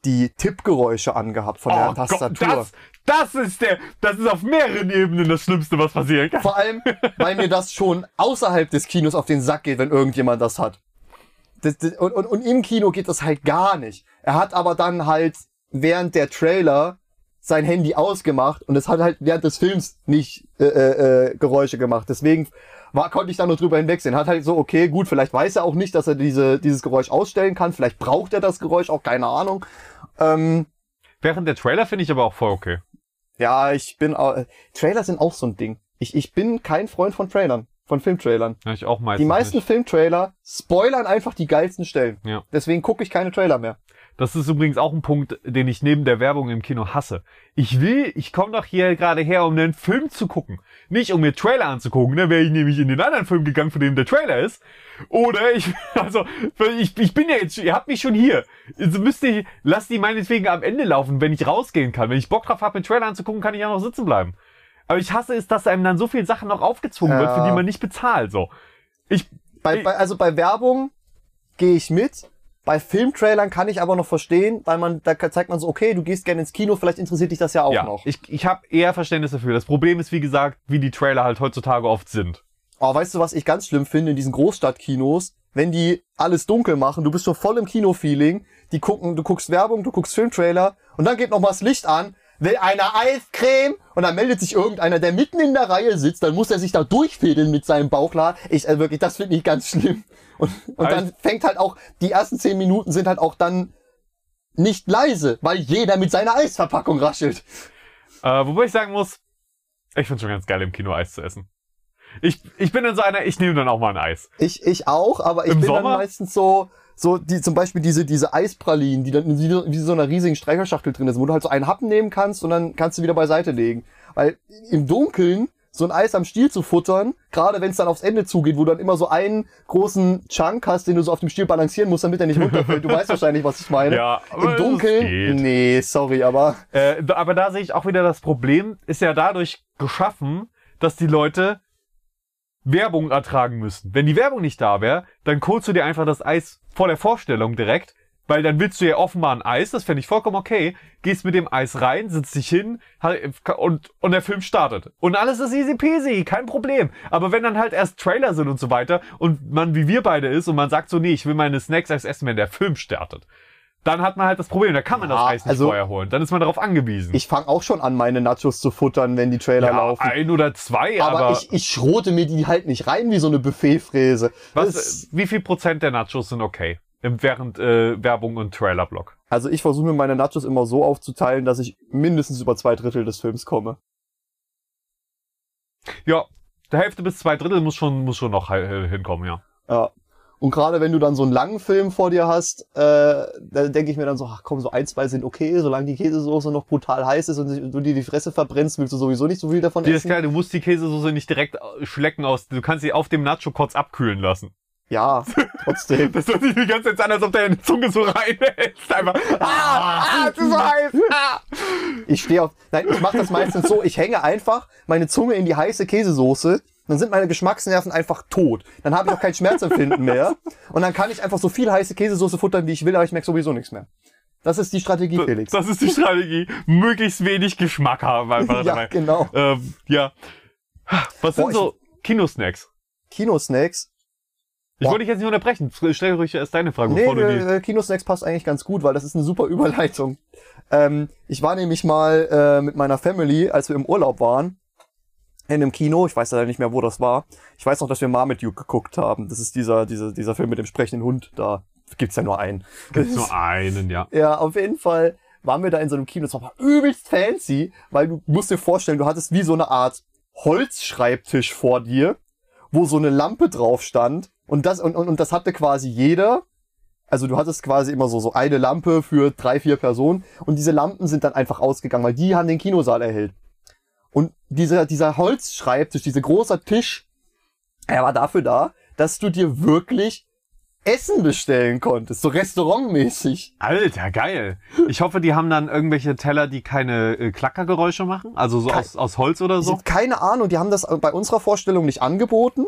die Tippgeräusche angehabt von der Tastatur. Oh das, das ist der, das ist auf mehreren Ebenen das Schlimmste, was passieren kann. Vor allem, weil mir das schon außerhalb des Kinos auf den Sack geht, wenn irgendjemand das hat. Das, das, und, und, und im Kino geht das halt gar nicht. Er hat aber dann halt während der Trailer sein Handy ausgemacht und es hat halt während des Films nicht äh, äh, äh, Geräusche gemacht. Deswegen war, konnte ich da nur drüber hinwegsehen. Hat halt so, okay, gut, vielleicht weiß er auch nicht, dass er diese, dieses Geräusch ausstellen kann. Vielleicht braucht er das Geräusch auch, keine Ahnung. Ähm, Während der Trailer finde ich aber auch voll okay. Ja, ich bin auch, äh, Trailer sind auch so ein Ding. Ich, ich bin kein Freund von Trailern, von Filmtrailern. Ja, ich auch meistens Die meisten Nicht. Filmtrailer spoilern einfach die geilsten Stellen. Ja. Deswegen gucke ich keine Trailer mehr. Das ist übrigens auch ein Punkt, den ich neben der Werbung im Kino hasse. Ich will, ich komme doch hier gerade her, um einen Film zu gucken. Nicht um mir Trailer anzugucken, dann wäre ich nämlich in den anderen Film gegangen, für den der Trailer ist. Oder ich, [LAUGHS] also, ich, ich bin ja jetzt, ihr habt mich schon hier. Jetzt müsst ihr, lasst die meinetwegen am Ende laufen, wenn ich rausgehen kann. Wenn ich Bock drauf habe, einen Trailer anzugucken, kann ich ja noch sitzen bleiben. Aber ich hasse es, dass einem dann so viele Sachen noch aufgezwungen Ja. wird, für die man nicht bezahlt, so. Ich, Bei, bei, also bei Werbung gehe ich mit. Bei Filmtrailern kann ich aber noch verstehen, weil man, da zeigt man so, okay, du gehst gerne ins Kino, vielleicht interessiert dich das ja auch ja, noch. ich, ich habe eher Verständnis dafür. Das Problem ist, wie gesagt, wie die Trailer halt heutzutage oft sind. Aber weißt du, was ich ganz schlimm finde in diesen Großstadtkinos? Wenn die alles dunkel machen, du bist schon voll im Kino-Feeling, die gucken, du guckst Werbung, du guckst Filmtrailer und dann geht noch mal das Licht an, will einer Eiscreme und dann meldet sich irgendeiner, der mitten in der Reihe sitzt, dann muss er sich da durchfädeln mit seinem Bauchladen. Ich, äh, wirklich, das finde ich ganz schlimm. Und, und dann fängt halt auch, die ersten zehn Minuten sind halt auch dann nicht leise, weil jeder mit seiner Eisverpackung raschelt. Äh, wobei ich sagen muss, ich find's schon ganz geil, im Kino Eis zu essen. Ich, ich bin in so einer, ich nehme dann auch mal ein Eis. Ich, ich auch, aber ich Im bin Sommer? dann meistens so, so die, zum Beispiel diese, diese Eispralinen, die dann in wie, wie so einer riesigen Streicherschachtel drin ist, wo du halt so einen Happen nehmen kannst und dann kannst du wieder beiseite legen. Weil im Dunkeln so ein Eis am Stiel zu futtern, gerade wenn es dann aufs Ende zugeht, wo du dann immer so einen großen Chunk hast, den du so auf dem Stiel balancieren musst, damit er nicht runterfällt. Du weißt wahrscheinlich, was ich meine. [LAUGHS] Ja, aber Im Dunkeln? Nee, sorry, aber Äh, aber da sehe ich auch wieder das Problem, ist ja dadurch geschaffen, dass die Leute Werbung ertragen müssen. Wenn die Werbung nicht da wäre, dann holst du dir einfach das Eis vor der Vorstellung direkt, weil dann willst du ja offenbar ein Eis, das fände ich vollkommen okay, gehst mit dem Eis rein, sitzt dich hin und, und der Film startet. Und alles ist easy peasy, kein Problem. Aber wenn dann halt erst Trailer sind und so weiter und man wie wir beide ist und man sagt so, nee, ich will meine Snacks erst essen, wenn der Film startet, dann hat man halt das Problem, da kann man Ja, das Eis nicht also- vorher holen. Dann ist man darauf angewiesen. ich fange auch schon an, meine Nachos zu futtern, wenn die Trailer ja, laufen. ein oder zwei, Aber, aber, ich, ich schrote mir die halt nicht rein wie so eine Buffetfräse. Das- was, wie viel Prozent der Nachos sind okay? Im- Während äh, Werbung und Trailerblock. Also ich versuche mir meine Nachos immer so aufzuteilen, dass ich mindestens über zwei Drittel des Films komme. Ja, der Hälfte bis zwei Drittel muss schon, muss schon noch hinkommen, ja. Ja. Und gerade wenn du dann so einen langen Film vor dir hast, äh, da denke ich mir dann so, ach komm, so ein, zwei sind okay, solange die Käsesoße noch brutal heiß ist und du dir die Fresse verbrennst, willst du sowieso nicht so viel davon Dir ist essen. klar, du musst die Käsesoße nicht direkt äh, schlecken aus, du kannst sie auf dem Nacho kurz abkühlen lassen. Ja, [LAUGHS] trotzdem. Das hört sich die ganze Zeit an, als ob deine Zunge so reinhältst. Einfach, ah, ah, es ist so heiß, ah. Ich stehe auf. Nein, ich mache das meistens so, ich hänge einfach meine Zunge in die heiße Käsesoße, dann sind meine Geschmacksnerven einfach tot. Dann habe ich auch kein Schmerzempfinden mehr. [LAUGHS] Und dann kann ich einfach so viel heiße Käsesoße futtern, wie ich will, aber ich merke sowieso nichts mehr. Das ist die Strategie, Felix. Das ist die Strategie. Möglichst wenig Geschmack haben einfach [LAUGHS] ja, dabei. genau. Ähm, ja. Was sind Boah, ich- so Kinosnacks? Kinosnacks. Ich Boah. wollte dich jetzt nicht unterbrechen. Stell ruhig erst deine Frage, Nee, bevor du die. äh, Kinosnacks passt eigentlich ganz gut, weil das ist eine super Überleitung. Ähm, ich war nämlich mal äh, mit meiner Family, als wir im Urlaub waren, in einem Kino. Ich weiß leider nicht mehr, wo das war. Ich weiß noch, dass wir Marmaduke geguckt haben. Das ist dieser, dieser, dieser Film mit dem sprechenden Hund. Da gibt's ja nur einen. Gibt's nur [LAUGHS] einen, ja. Ja, auf jeden Fall waren wir da in so einem Kino. Das war übelst fancy, weil du musst dir vorstellen, du hattest wie so eine Art Holzschreibtisch vor dir, wo so eine Lampe drauf stand. Und das, und, und, und das hatte quasi jeder. Also du hattest quasi immer so, so eine Lampe für drei, vier Personen. Und diese Lampen sind dann einfach ausgegangen, weil die haben den Kinosaal erhellt. Und dieser, dieser Holzschreibtisch, dieser großer Tisch, er war dafür da, dass du dir wirklich Essen bestellen konntest, so restaurantmäßig. Alter, geil. Ich hoffe, die haben dann irgendwelche Teller, die keine äh, Klackergeräusche machen. Also so Kein- aus, aus Holz oder so. keine Ahnung, die haben das bei unserer Vorstellung nicht angeboten.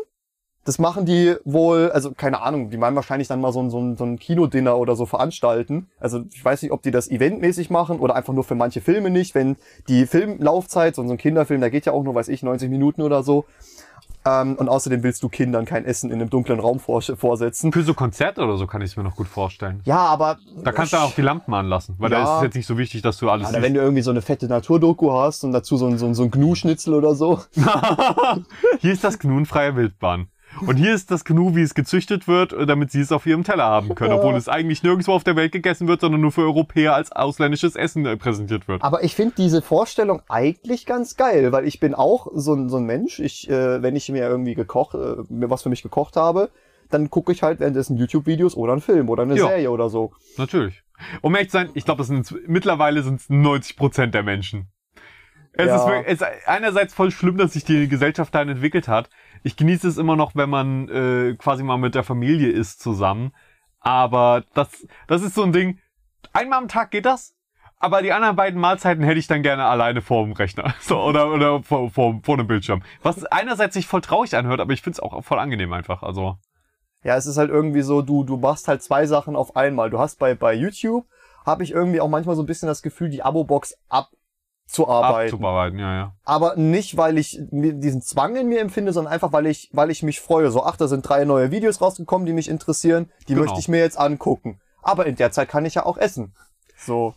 Das machen die wohl, also keine Ahnung, die meinen wahrscheinlich dann mal so ein, so ein, so ein Kinodinner oder so veranstalten. Also ich weiß nicht, ob die das eventmäßig machen oder einfach nur für manche Filme nicht. Wenn die Filmlaufzeit, so ein Kinderfilm, der geht ja auch nur, weiß ich, 90 Minuten oder so. Ähm, und außerdem willst du Kindern kein Essen in einem dunklen Raum vor, vorsetzen. Für so Konzerte oder so kann ich es mir noch gut vorstellen. Ja, aber... Da kannst du auch die Lampen anlassen, weil da Ja. ist es jetzt nicht so wichtig, dass du alles Oder wenn du irgendwie so eine fette Naturdoku hast und dazu so ein, so ein, so ein Gnu-Schnitzel oder so. [LAUGHS] Hier ist das Gnu in freier Wildbahn. Und hier ist das Gnu, wie es gezüchtet wird, äh, damit sie es auf ihrem Teller haben können, obwohl es eigentlich nirgendwo auf der Welt gegessen wird, sondern nur für Europäer als ausländisches Essen äh, präsentiert wird. Aber ich finde diese Vorstellung eigentlich ganz geil, weil ich bin auch so ein, so ein Mensch. Ich, äh, wenn ich mir irgendwie gekocht, äh, was für mich gekocht habe, dann gucke ich halt währenddessen YouTube-Videos oder einen Film oder eine Ja. Serie oder so. Natürlich. Um ehrlich zu sein, ich glaube, mittlerweile sind es 90 Prozent der Menschen. Es Ja. ist, wirklich, es ist einerseits voll schlimm, dass sich die Gesellschaft dahin entwickelt hat. Ich genieße es immer noch, wenn man äh, quasi mal mit der Familie ist zusammen. Aber das, das ist so ein Ding. Einmal am Tag geht das. Aber die anderen beiden Mahlzeiten hätte ich dann gerne alleine vor dem Rechner. [LAUGHS] So, oder, oder vor, vor, vor dem Bildschirm. Was einerseits sich voll traurig anhört, aber ich finde es auch voll angenehm einfach. Also. Ja, es ist halt irgendwie so, du, du machst halt zwei Sachen auf einmal. Du hast bei, bei YouTube, habe ich irgendwie auch manchmal so ein bisschen das Gefühl, die Abo-Box abzuarbeiten. Abzuarbeiten, ja, ja. Aber nicht, weil ich mir diesen Zwang in mir empfinde, sondern einfach, weil ich, weil ich mich freue. So, ach, da sind drei neue Videos rausgekommen, die mich interessieren. Die Genau. möchte ich mir jetzt angucken. Aber in der Zeit kann ich ja auch essen. So.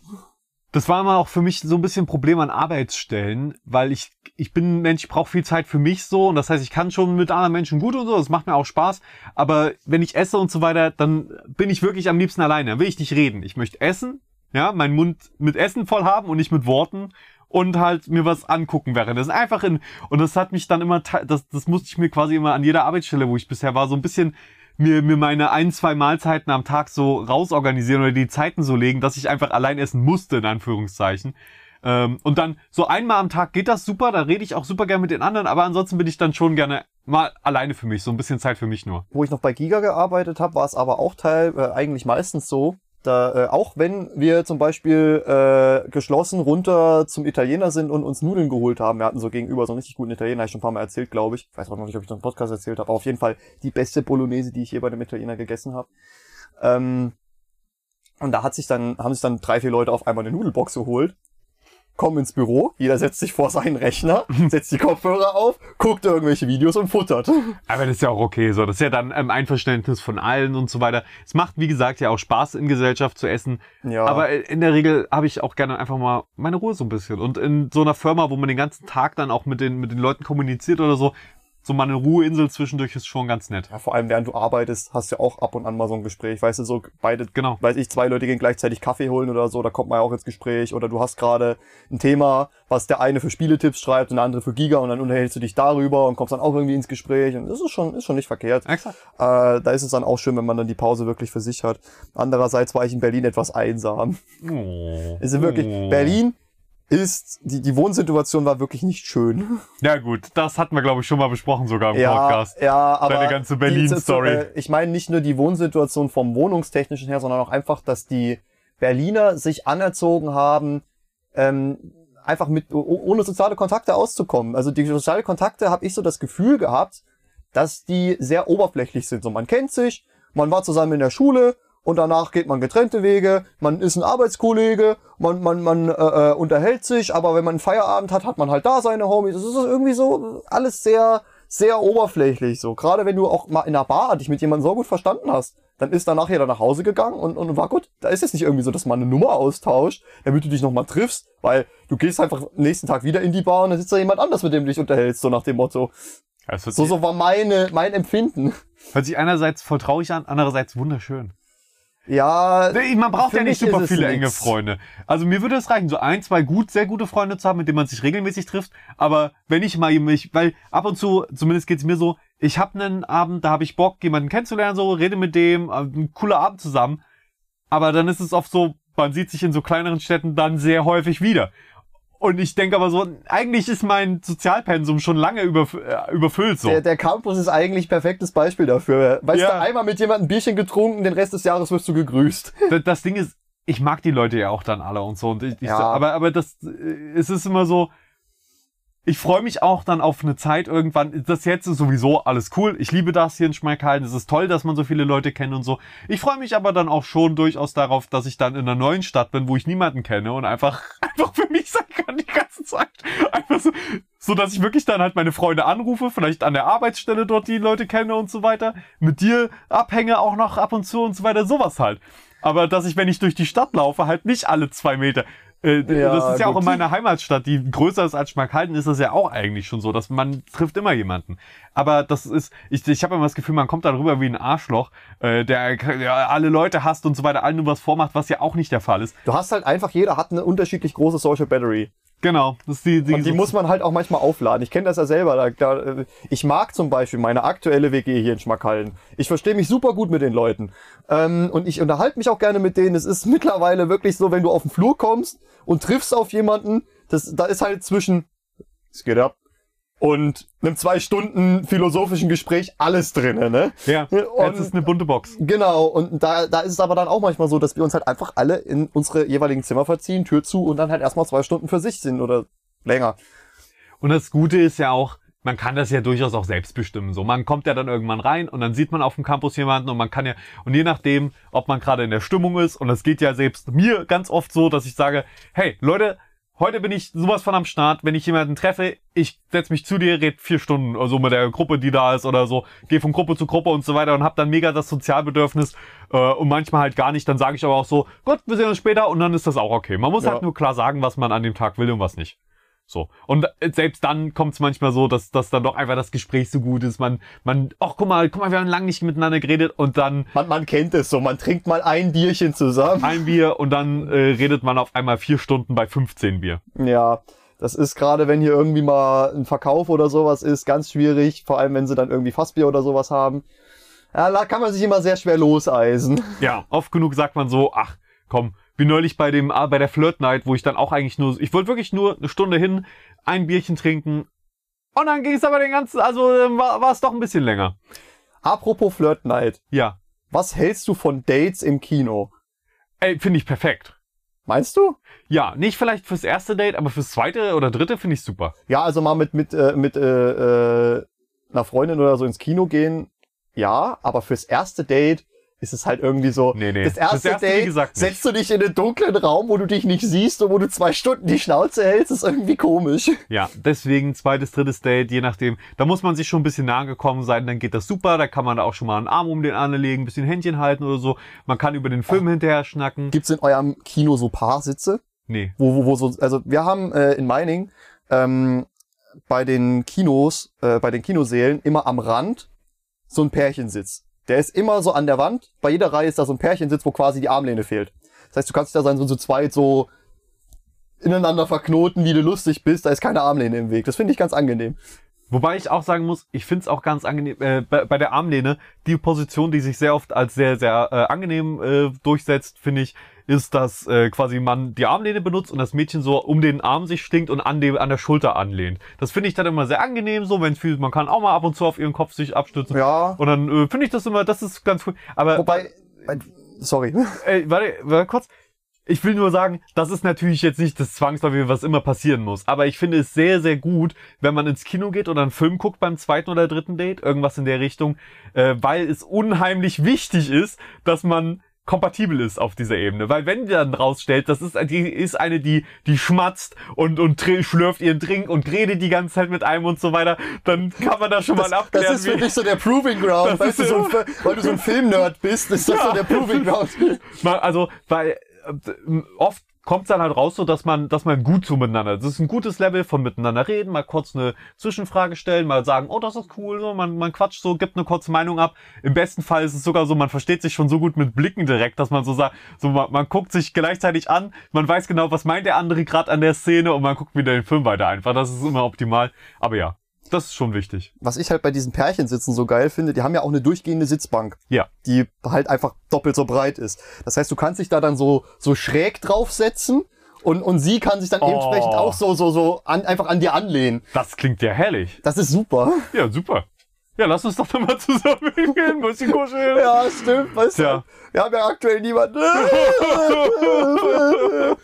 Das war immer auch für mich so ein bisschen ein Problem an Arbeitsstellen, weil ich, ich bin ein Mensch, ich brauche viel Zeit für mich so und das heißt, ich kann schon mit anderen Menschen gut und so, das macht mir auch Spaß, aber wenn ich esse und so weiter, dann bin ich wirklich am liebsten alleine, dann will ich nicht reden. Ich möchte essen, ja, meinen Mund mit Essen voll haben und nicht mit Worten und halt mir was angucken während. Das ist einfach in, und das hat mich dann immer, das, das musste ich mir quasi immer an jeder Arbeitsstelle, wo ich bisher war, so ein bisschen mir, mir meine ein, zwei Mahlzeiten am Tag so rausorganisieren oder die Zeiten so legen, dass ich einfach allein essen musste, in Anführungszeichen. Ähm, und dann so einmal am Tag geht das super, da rede ich auch super gerne mit den anderen, aber ansonsten bin ich dann schon gerne mal alleine für mich, so ein bisschen Zeit für mich nur. Wo ich noch bei Giga gearbeitet habe, war es aber auch Teil, äh, eigentlich meistens so, da, äh, auch wenn wir zum Beispiel äh, geschlossen runter zum Italiener sind und uns Nudeln geholt haben, wir hatten so gegenüber so einen richtig guten Italiener, ich schon ein paar Mal erzählt, glaube ich. Ich weiß auch noch nicht, ob ich das im Podcast erzählt habe, aber auf jeden Fall die beste Bolognese, die ich je bei dem Italiener gegessen habe. Ähm, und da hat sich dann, haben sich dann drei, vier Leute auf einmal eine Nudelbox geholt, kommen ins Büro, jeder setzt sich vor seinen Rechner, [LAUGHS] setzt die Kopfhörer auf, guckt irgendwelche Videos und futtert. Aber das ist ja auch okay, so. Das ist ja dann im Einverständnis von allen und so weiter. Es macht, wie gesagt, ja auch Spaß in Gesellschaft zu essen. Ja. Aber in der Regel habe ich auch gerne einfach mal meine Ruhe so ein bisschen. Und in so einer Firma, wo man den ganzen Tag dann auch mit den, mit den Leuten kommuniziert oder so, so mal eine Ruheinsel zwischendurch ist schon ganz nett. Ja, vor allem während du arbeitest, hast du ja auch ab und an mal so ein Gespräch. Weißt du, so beide, Genau. weiß ich, zwei Leute gehen gleichzeitig Kaffee holen oder so, da kommt man ja auch ins Gespräch. Oder du hast gerade ein Thema, was der eine für Spieletipps schreibt und der andere für Giga und dann unterhältst du dich darüber und kommst dann auch irgendwie ins Gespräch. Und das ist schon, ist schon nicht verkehrt. Exakt. Äh, da ist es dann auch schön, wenn man dann die Pause wirklich für sich hat. Andererseits war ich in Berlin etwas einsam. Oh. Es ist wirklich, Oh. Berlin ist, die, die Wohnsituation war wirklich nicht schön. [LAUGHS] Ja gut, das hatten wir glaube ich schon mal besprochen sogar im Podcast. Ja, aber Deine ganze Berlin-Story. äh, Ich meine nicht nur die Wohnsituation vom Wohnungstechnischen her, sondern auch einfach, dass die Berliner sich anerzogen haben, ähm, einfach mit ohne soziale Kontakte auszukommen. Also die soziale Kontakte habe ich so das Gefühl gehabt, dass die sehr oberflächlich sind. So man kennt sich, man war zusammen in der Schule und danach geht man getrennte Wege, man ist ein Arbeitskollege, man, man, man äh, äh, unterhält sich, aber wenn man einen Feierabend hat, hat man halt da seine Homies. Es ist irgendwie so alles sehr, sehr oberflächlich. So gerade wenn du auch mal in einer Bar dich mit jemandem so gut verstanden hast, dann ist danach jeder nach Hause gegangen und, und war gut. Da ist es nicht irgendwie so, dass man eine Nummer austauscht, damit du dich nochmal triffst, weil du gehst einfach nächsten Tag wieder in die Bar und dann sitzt da jemand anders, mit dem du dich unterhältst, so nach dem Motto. So, so war meine, mein Empfinden. hört sich einerseits voll traurig an, andererseits wunderschön. Ja, Man braucht ja nicht super viele enge nix. Freunde. Also mir würde es reichen, so ein, zwei gut, sehr gute Freunde zu haben, mit denen man sich regelmäßig trifft. Aber wenn ich mal mich, weil ab und zu, zumindest geht's mir so, ich habe einen Abend, da habe ich Bock, jemanden kennenzulernen, so rede mit dem, äh, ein cooler Abend zusammen. Aber dann ist es oft so, man sieht sich in so kleineren Städten dann sehr häufig wieder. Und ich denke aber so, eigentlich ist mein Sozialpensum schon lange überf äh, überfüllt so. der, der Campus ist eigentlich perfektes Beispiel dafür. Weißt Ja. du, einmal mit jemandem ein Bierchen getrunken, den Rest des Jahres wirst du gegrüßt. [LAUGHS] das, das Ding ist, ich mag die Leute ja auch dann alle und so. Und ich, ich Ja. aber, aber das, äh, es ist immer so, ich freue mich auch dann auf eine Zeit irgendwann. Das jetzt ist sowieso alles cool. Ich liebe das hier in Schmalkalden. Es ist toll, dass man so viele Leute kennt und so. Ich freue mich aber dann auch schon durchaus darauf, dass ich dann in einer neuen Stadt bin, wo ich niemanden kenne und einfach, [LAUGHS] einfach für mich sein kann die ganze Zeit. Einfach so, so dass ich wirklich dann halt meine Freunde anrufe, vielleicht an der Arbeitsstelle dort die Leute kenne und so weiter. Mit dir abhänge auch noch ab und zu und so weiter. Sowas halt. Aber dass ich, wenn ich durch die Stadt laufe, halt nicht alle zwei Meter. Äh, Ja, das ist ja auch gut. in meiner Heimatstadt, die größer ist als Schmalkalden, ist das ja auch eigentlich schon so, dass man trifft immer jemanden. Aber das ist, ich, ich habe immer das Gefühl, man kommt darüber wie ein Arschloch, äh, der, der alle Leute hasst und so weiter, allen nur was vormacht, was ja auch nicht der Fall ist. Du hast halt einfach, jeder hat eine unterschiedlich große Social Battery. Genau. Das ist die, die, Und die muss man halt auch manchmal aufladen. Ich kenne das ja selber. Da, da, äh, ich mag zum Beispiel meine aktuelle WG hier in Schmackhallen. Ich verstehe mich super gut mit den Leuten. Ähm, und ich unterhalte mich auch gerne mit denen. Es ist [LAUGHS] mittlerweile wirklich so, wenn du auf den Flur kommst und triffst auf jemanden, das, da ist halt zwischen, es geht ab, und einem zwei Stunden philosophischen Gespräch alles drinne, ne? ja, Und- es ist eine bunte Box. Genau, und da, da ist es aber dann auch manchmal so, dass wir uns halt einfach alle in unsere jeweiligen Zimmer verziehen, Tür zu und dann halt erstmal zwei Stunden für sich sind oder länger. Und das Gute ist ja auch, man kann das ja durchaus auch selbst bestimmen. So, man kommt ja dann irgendwann rein und dann sieht man auf dem Campus jemanden und man kann ja, und je nachdem, ob man gerade in der Stimmung ist, und das geht ja selbst mir ganz oft so, dass ich sage, hey, Leute, heute bin ich sowas von am Start, wenn ich jemanden treffe, ich setz mich zu dir, red vier Stunden, also mit der Gruppe, die da ist oder so, gehe von Gruppe zu Gruppe und so weiter und hab dann mega das Sozialbedürfnis äh, und manchmal halt gar nicht, dann sage ich aber auch so, Gott, wir sehen uns später und dann ist das auch okay. Man muss Ja. halt nur klar sagen, was man an dem Tag will und was nicht. So. Und äh, selbst dann kommt es manchmal so, dass, dass dann doch einfach das Gespräch so gut ist. Man, man, ach guck mal, guck mal, wir haben lange nicht miteinander geredet und dann Man, man kennt es so, man trinkt mal ein Bierchen zusammen. ein Bier und dann äh, redet man auf einmal vier Stunden bei 15 Bier. Ja, das ist gerade, wenn hier irgendwie mal ein Verkauf oder sowas ist, ganz schwierig. Vor allem, wenn sie dann irgendwie Fassbier oder sowas haben. Ja, da kann man sich immer sehr schwer loseisen. Ja, oft genug sagt man so, ach komm, wie neulich bei dem, ah, bei der Flirt Night, wo ich dann auch eigentlich nur, ich wollte wirklich nur eine Stunde hin, ein Bierchen trinken und dann ging es aber den ganzen, also äh, war, war es doch ein bisschen länger. Apropos Flirt Night. Ja, Was hältst du von Dates im Kino? ey, finde ich perfekt. Meinst du? Ja, nicht vielleicht fürs erste Date, aber fürs zweite oder dritte finde ich super. Ja, also mal mit, mit, äh, mit äh, äh, einer Freundin oder so ins Kino gehen, ja, aber fürs erste Date ist es halt irgendwie so, Nee, nee. das erste, Das erste, Date setzt du dich in einen dunklen Raum, wo du dich nicht siehst und wo du zwei Stunden die Schnauze hältst, ist irgendwie komisch. Ja, deswegen zweites, drittes Date, je nachdem. Da muss man sich schon ein bisschen nahe gekommen sein, dann geht das super. Da kann man da auch schon mal einen Arm um den anderen legen, ein bisschen Händchen halten oder so. Man kann über den Film hinterher schnacken. Gibt's in eurem Kino so Paarsitze? Nee. Wo, wo, wo so, also wir haben äh, in Meining ähm, bei den Kinos, äh, bei den Kinosälen immer am Rand so ein Pärchensitz. Der ist immer so an der Wand. Bei jeder Reihe ist da so ein Pärchensitz, wo quasi die Armlehne fehlt. Das heißt, du kannst dich da sein, so zu zweit so ineinander verknoten, wie du lustig bist. Da ist keine Armlehne im Weg. Das finde ich ganz angenehm. Wobei ich auch sagen muss, ich find's auch ganz angenehm, äh, bei, bei der Armlehne, die Position, die sich sehr oft als sehr, sehr äh, angenehm äh, durchsetzt, finde ich, ist, dass äh, quasi man die Armlehne benutzt und das Mädchen so um den Arm sich stinkt und an, dem, an der Schulter anlehnt. Das finde ich dann immer sehr angenehm, so wenn viel, man kann auch mal ab und zu auf ihren Kopf sich abstützen. Ja. Und dann äh, finde ich das immer, das ist ganz cool. Aber Wobei, äh, sorry. [LAUGHS] Ey, warte, warte kurz. Ich will nur sagen, das ist natürlich jetzt nicht das Zwangsläufige, was immer passieren muss. Aber ich finde es sehr, sehr gut, wenn man ins Kino geht oder einen Film guckt beim zweiten oder dritten Date, irgendwas in der Richtung, äh, weil es unheimlich wichtig ist, dass man kompatibel ist auf dieser Ebene. Weil wenn ihr dann rausstellt, das ist, die ist eine, die, die schmatzt und, und schlürft ihren Trink und redet die ganze Zeit mit einem und so weiter, dann kann man da schon mal Das, abklären. das ist für dich so der Proving Ground, weißt du, so ein, weil du so ein Film-Nerd bist, ist das so der Proving Ground. [LAUGHS] Mal, also, weil äh, oft kommt dann halt raus, so dass man, dass man gut so miteinander. Das ist ein gutes Level von miteinander reden, mal kurz eine Zwischenfrage stellen, mal sagen, oh, das ist cool, so, man, man quatscht so, gibt eine kurze Meinung ab. Im besten Fall ist es sogar so, man versteht sich schon so gut mit Blicken direkt, dass man so sagt, so man, man guckt sich gleichzeitig an, man weiß genau, was meint der andere gerade an der Szene und man guckt wieder den Film weiter einfach. Das ist immer optimal. Aber ja, das ist schon wichtig. Was ich halt bei diesen Pärchensitzen so geil finde, die haben ja auch eine durchgehende Sitzbank, Ja. die halt einfach doppelt so breit ist. Das heißt, du kannst dich da dann so, so schräg draufsetzen und, und sie kann sich dann Oh. entsprechend auch so, so, so an, einfach an dir anlehnen. Das klingt ja herrlich. Das ist super. Ja, super. Ja, lass uns doch [LAUGHS] dann mal zusammen hingehen, bisschen kuscheln. Ja, stimmt, weißt Tja. du. Wir haben ja aktuell niemanden. [LAUGHS]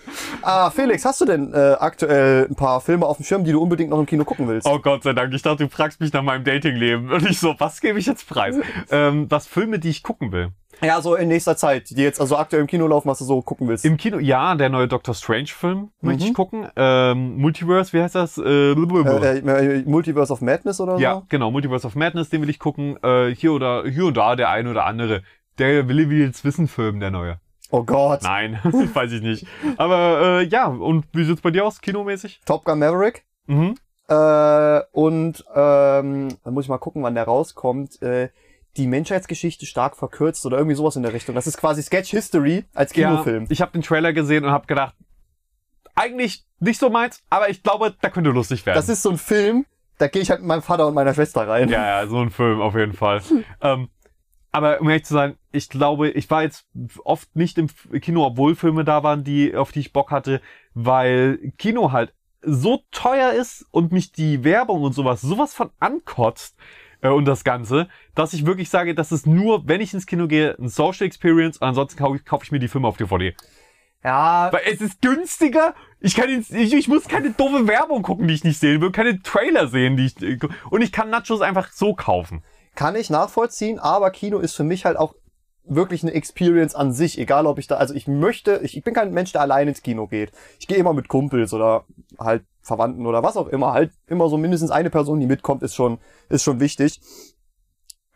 ah, Felix, hast du denn äh, aktuell ein paar Filme auf dem Schirm, die du unbedingt noch im Kino gucken willst? Oh Gott sei Dank, ich dachte, du fragst mich nach meinem Datingleben. Und ich so, was gebe ich jetzt preis? [LAUGHS] ähm, was Filme, die ich gucken will. Ja, so in nächster Zeit, die jetzt also aktuell im Kino laufen, was du so gucken willst. Im Kino, ja, der neue Doctor Strange-Film möchte Mhm. ich gucken. Ähm, Multiverse, wie heißt das? Äh, äh, äh, Multiverse of Madness oder ja, so? genau, Multiverse of Madness, den will ich gucken. Äh, hier oder hier und da der ein oder andere. Der Willi Wills Wissen-Film, der neue. Oh Gott. Nein, [LAUGHS] weiß ich nicht. Aber äh, ja, und wie sieht's bei dir aus, kinomäßig? Top Gun Maverick. Mhm. Äh, und ähm, dann muss ich mal gucken, wann der rauskommt. Äh, die Menschheitsgeschichte stark verkürzt oder irgendwie sowas in der Richtung. Das ist quasi Sketch History als Kinofilm. Ja, ich habe den Trailer gesehen und habe gedacht, eigentlich nicht so meins, aber ich glaube, da könnte lustig werden. Das ist so ein Film, da gehe ich halt mit meinem Vater und meiner Schwester rein. ja, ja, so ein Film auf jeden Fall. [LAUGHS] ähm, aber um ehrlich zu sein, ich glaube, ich war jetzt oft nicht im Kino, obwohl Filme da waren, die, auf die ich Bock hatte, weil Kino halt so teuer ist und mich die Werbung und sowas sowas von ankotzt äh, und das Ganze, dass ich wirklich sage, das ist nur, wenn ich ins Kino gehe, ein Social Experience ansonsten kaufe ich, kauf ich mir die Filme auf DVD. Ja, Weil es ist günstiger. Ich kann jetzt, ich, ich muss keine doofe Werbung gucken, die ich nicht sehen will, keine Trailer sehen, die ich und ich kann Nachos einfach so kaufen. kann ich nachvollziehen, aber Kino ist für mich halt auch wirklich eine Experience an sich, egal ob ich da, also ich möchte, ich, ich bin kein Mensch, der allein ins Kino geht. Ich gehe immer mit Kumpels oder halt Verwandten oder was auch immer, halt immer so mindestens eine Person, die mitkommt, ist schon, ist schon wichtig.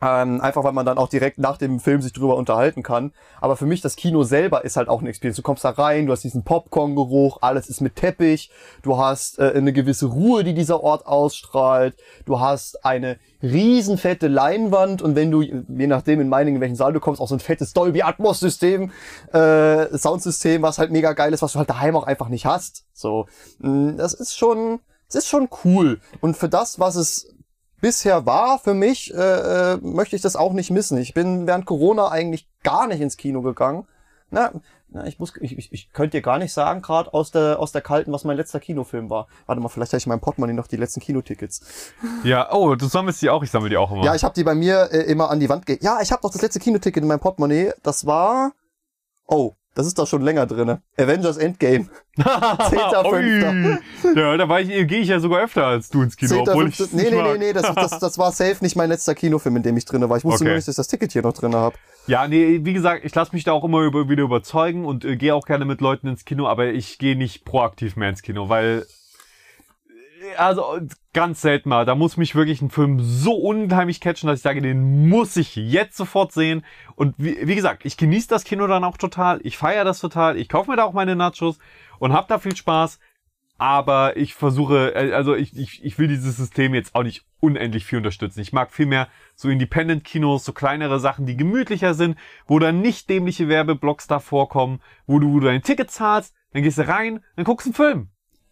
Ähm, einfach weil man dann auch direkt nach dem Film sich drüber unterhalten kann. Aber für mich, das Kino selber ist halt auch eine Experience. Du kommst da rein, du hast diesen Popcorn-Geruch, alles ist mit Teppich, du hast äh, eine gewisse Ruhe, die dieser Ort ausstrahlt, du hast eine riesenfette Leinwand und wenn du, je nachdem in Meiningen, in welchen Saal du kommst, auch so ein fettes Dolby Atmos System, äh, Soundsystem, was halt mega geil ist, was du halt daheim auch einfach nicht hast. So, mh, das ist schon, das ist schon cool. Und für das, was es bisher war für mich, äh, äh, möchte ich das auch nicht missen. Ich bin während Corona eigentlich gar nicht ins Kino gegangen. Na, na ich muss, ich, ich, ich könnte dir gar nicht sagen, gerade aus der aus der kalten, was mein letzter Kinofilm war. Warte mal, vielleicht habe ich in meinem Portemonnaie noch die letzten Kinotickets. Ja, oh, du sammelst die auch, ich sammle die auch immer. Ja, ich habe die bei mir äh, immer an die Wand ge. Ja, ich habe noch das letzte Kinoticket in meinem Portemonnaie. Das war, oh, das ist da schon länger drinne. Avengers Endgame. [LAUGHS] 10.5.. Ui. Ja, da war ich, gehe ich ja sogar öfter als du ins Kino, obwohl ich 10.5.. Nee, nee, nee, nee, das, das, das war safe nicht mein letzter Kinofilm, in dem ich drinne war. Ich wusste Okay. nur nicht, dass ich das Ticket hier noch drinne habe. Ja, nee, wie gesagt, ich lasse mich da auch immer über, wieder überzeugen und äh, gehe auch gerne mit Leuten ins Kino, aber ich gehe nicht proaktiv mehr ins Kino, weil also ganz selten mal, da muss mich wirklich ein Film so unheimlich catchen, dass ich sage, den muss ich jetzt sofort sehen. Und wie, wie gesagt, ich genieße das Kino dann auch total, ich feiere das total, ich kaufe mir da auch meine Nachos und hab da viel Spaß. Aber ich versuche, äh, also ich, ich, ich will dieses System jetzt auch nicht unendlich viel unterstützen. Ich mag vielmehr so Independent-Kinos, so kleinere Sachen, die gemütlicher sind, wo dann nicht dämliche Werbeblocks da vorkommen, wo du, wo du dein Ticket zahlst, dann gehst du rein, dann guckst du einen Film.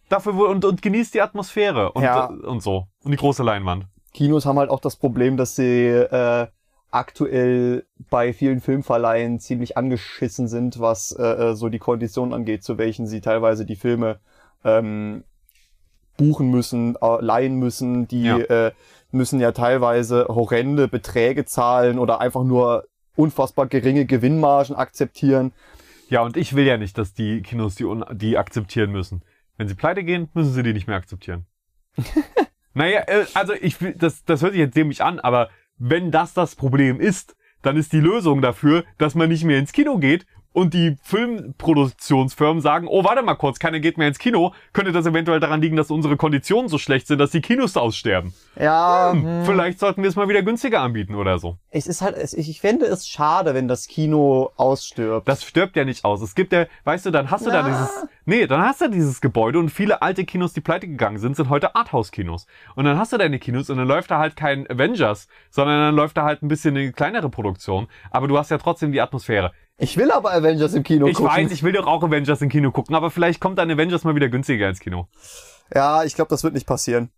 Dafür und, und genießt die Atmosphäre und, Ja. und so. Und die große Leinwand. Kinos haben halt auch das Problem, dass sie äh, aktuell bei vielen Filmverleihen ziemlich angeschissen sind, was äh, äh, so die Konditionen angeht, zu welchen sie teilweise die Filme ähm, buchen müssen, äh, leihen müssen. Die Ja. äh, müssen ja teilweise horrende Beträge zahlen oder einfach nur unfassbar geringe Gewinnmargen akzeptieren. Ja, und ich will ja nicht, dass die Kinos die, die akzeptieren müssen. Wenn sie pleite gehen, müssen sie die nicht mehr akzeptieren. [LAUGHS] naja, äh, also ich will, das, das hört sich jetzt dämlich an, aber wenn das das Problem ist, dann ist die Lösung dafür, dass man nicht mehr ins Kino geht und die Filmproduktionsfirmen sagen, oh, warte mal kurz, keiner geht mehr ins Kino, könnte das eventuell daran liegen, dass unsere Konditionen so schlecht sind, dass die Kinos aussterben. Ja, Hm, Vielleicht sollten wir es mal wieder günstiger anbieten oder so. es ist halt, es, ich fände es schade, wenn das Kino ausstirbt. Das stirbt ja nicht aus. Es gibt ja, weißt du, dann hast du da Ja. dieses, nee, dann hast du dieses Gebäude und viele alte Kinos, die pleite gegangen sind, sind heute Arthouse-Kinos. Und dann hast du deine Kinos und dann läuft da halt kein Avengers, sondern dann läuft da halt ein bisschen eine kleinere Produktion. Aber du hast ja trotzdem die Atmosphäre. Ich will aber Avengers im Kino Ich gucken. weiß, ich will doch auch Avengers im Kino gucken, aber vielleicht kommt dann Avengers mal wieder günstiger ins Kino. Ja, ich glaube, das wird nicht passieren.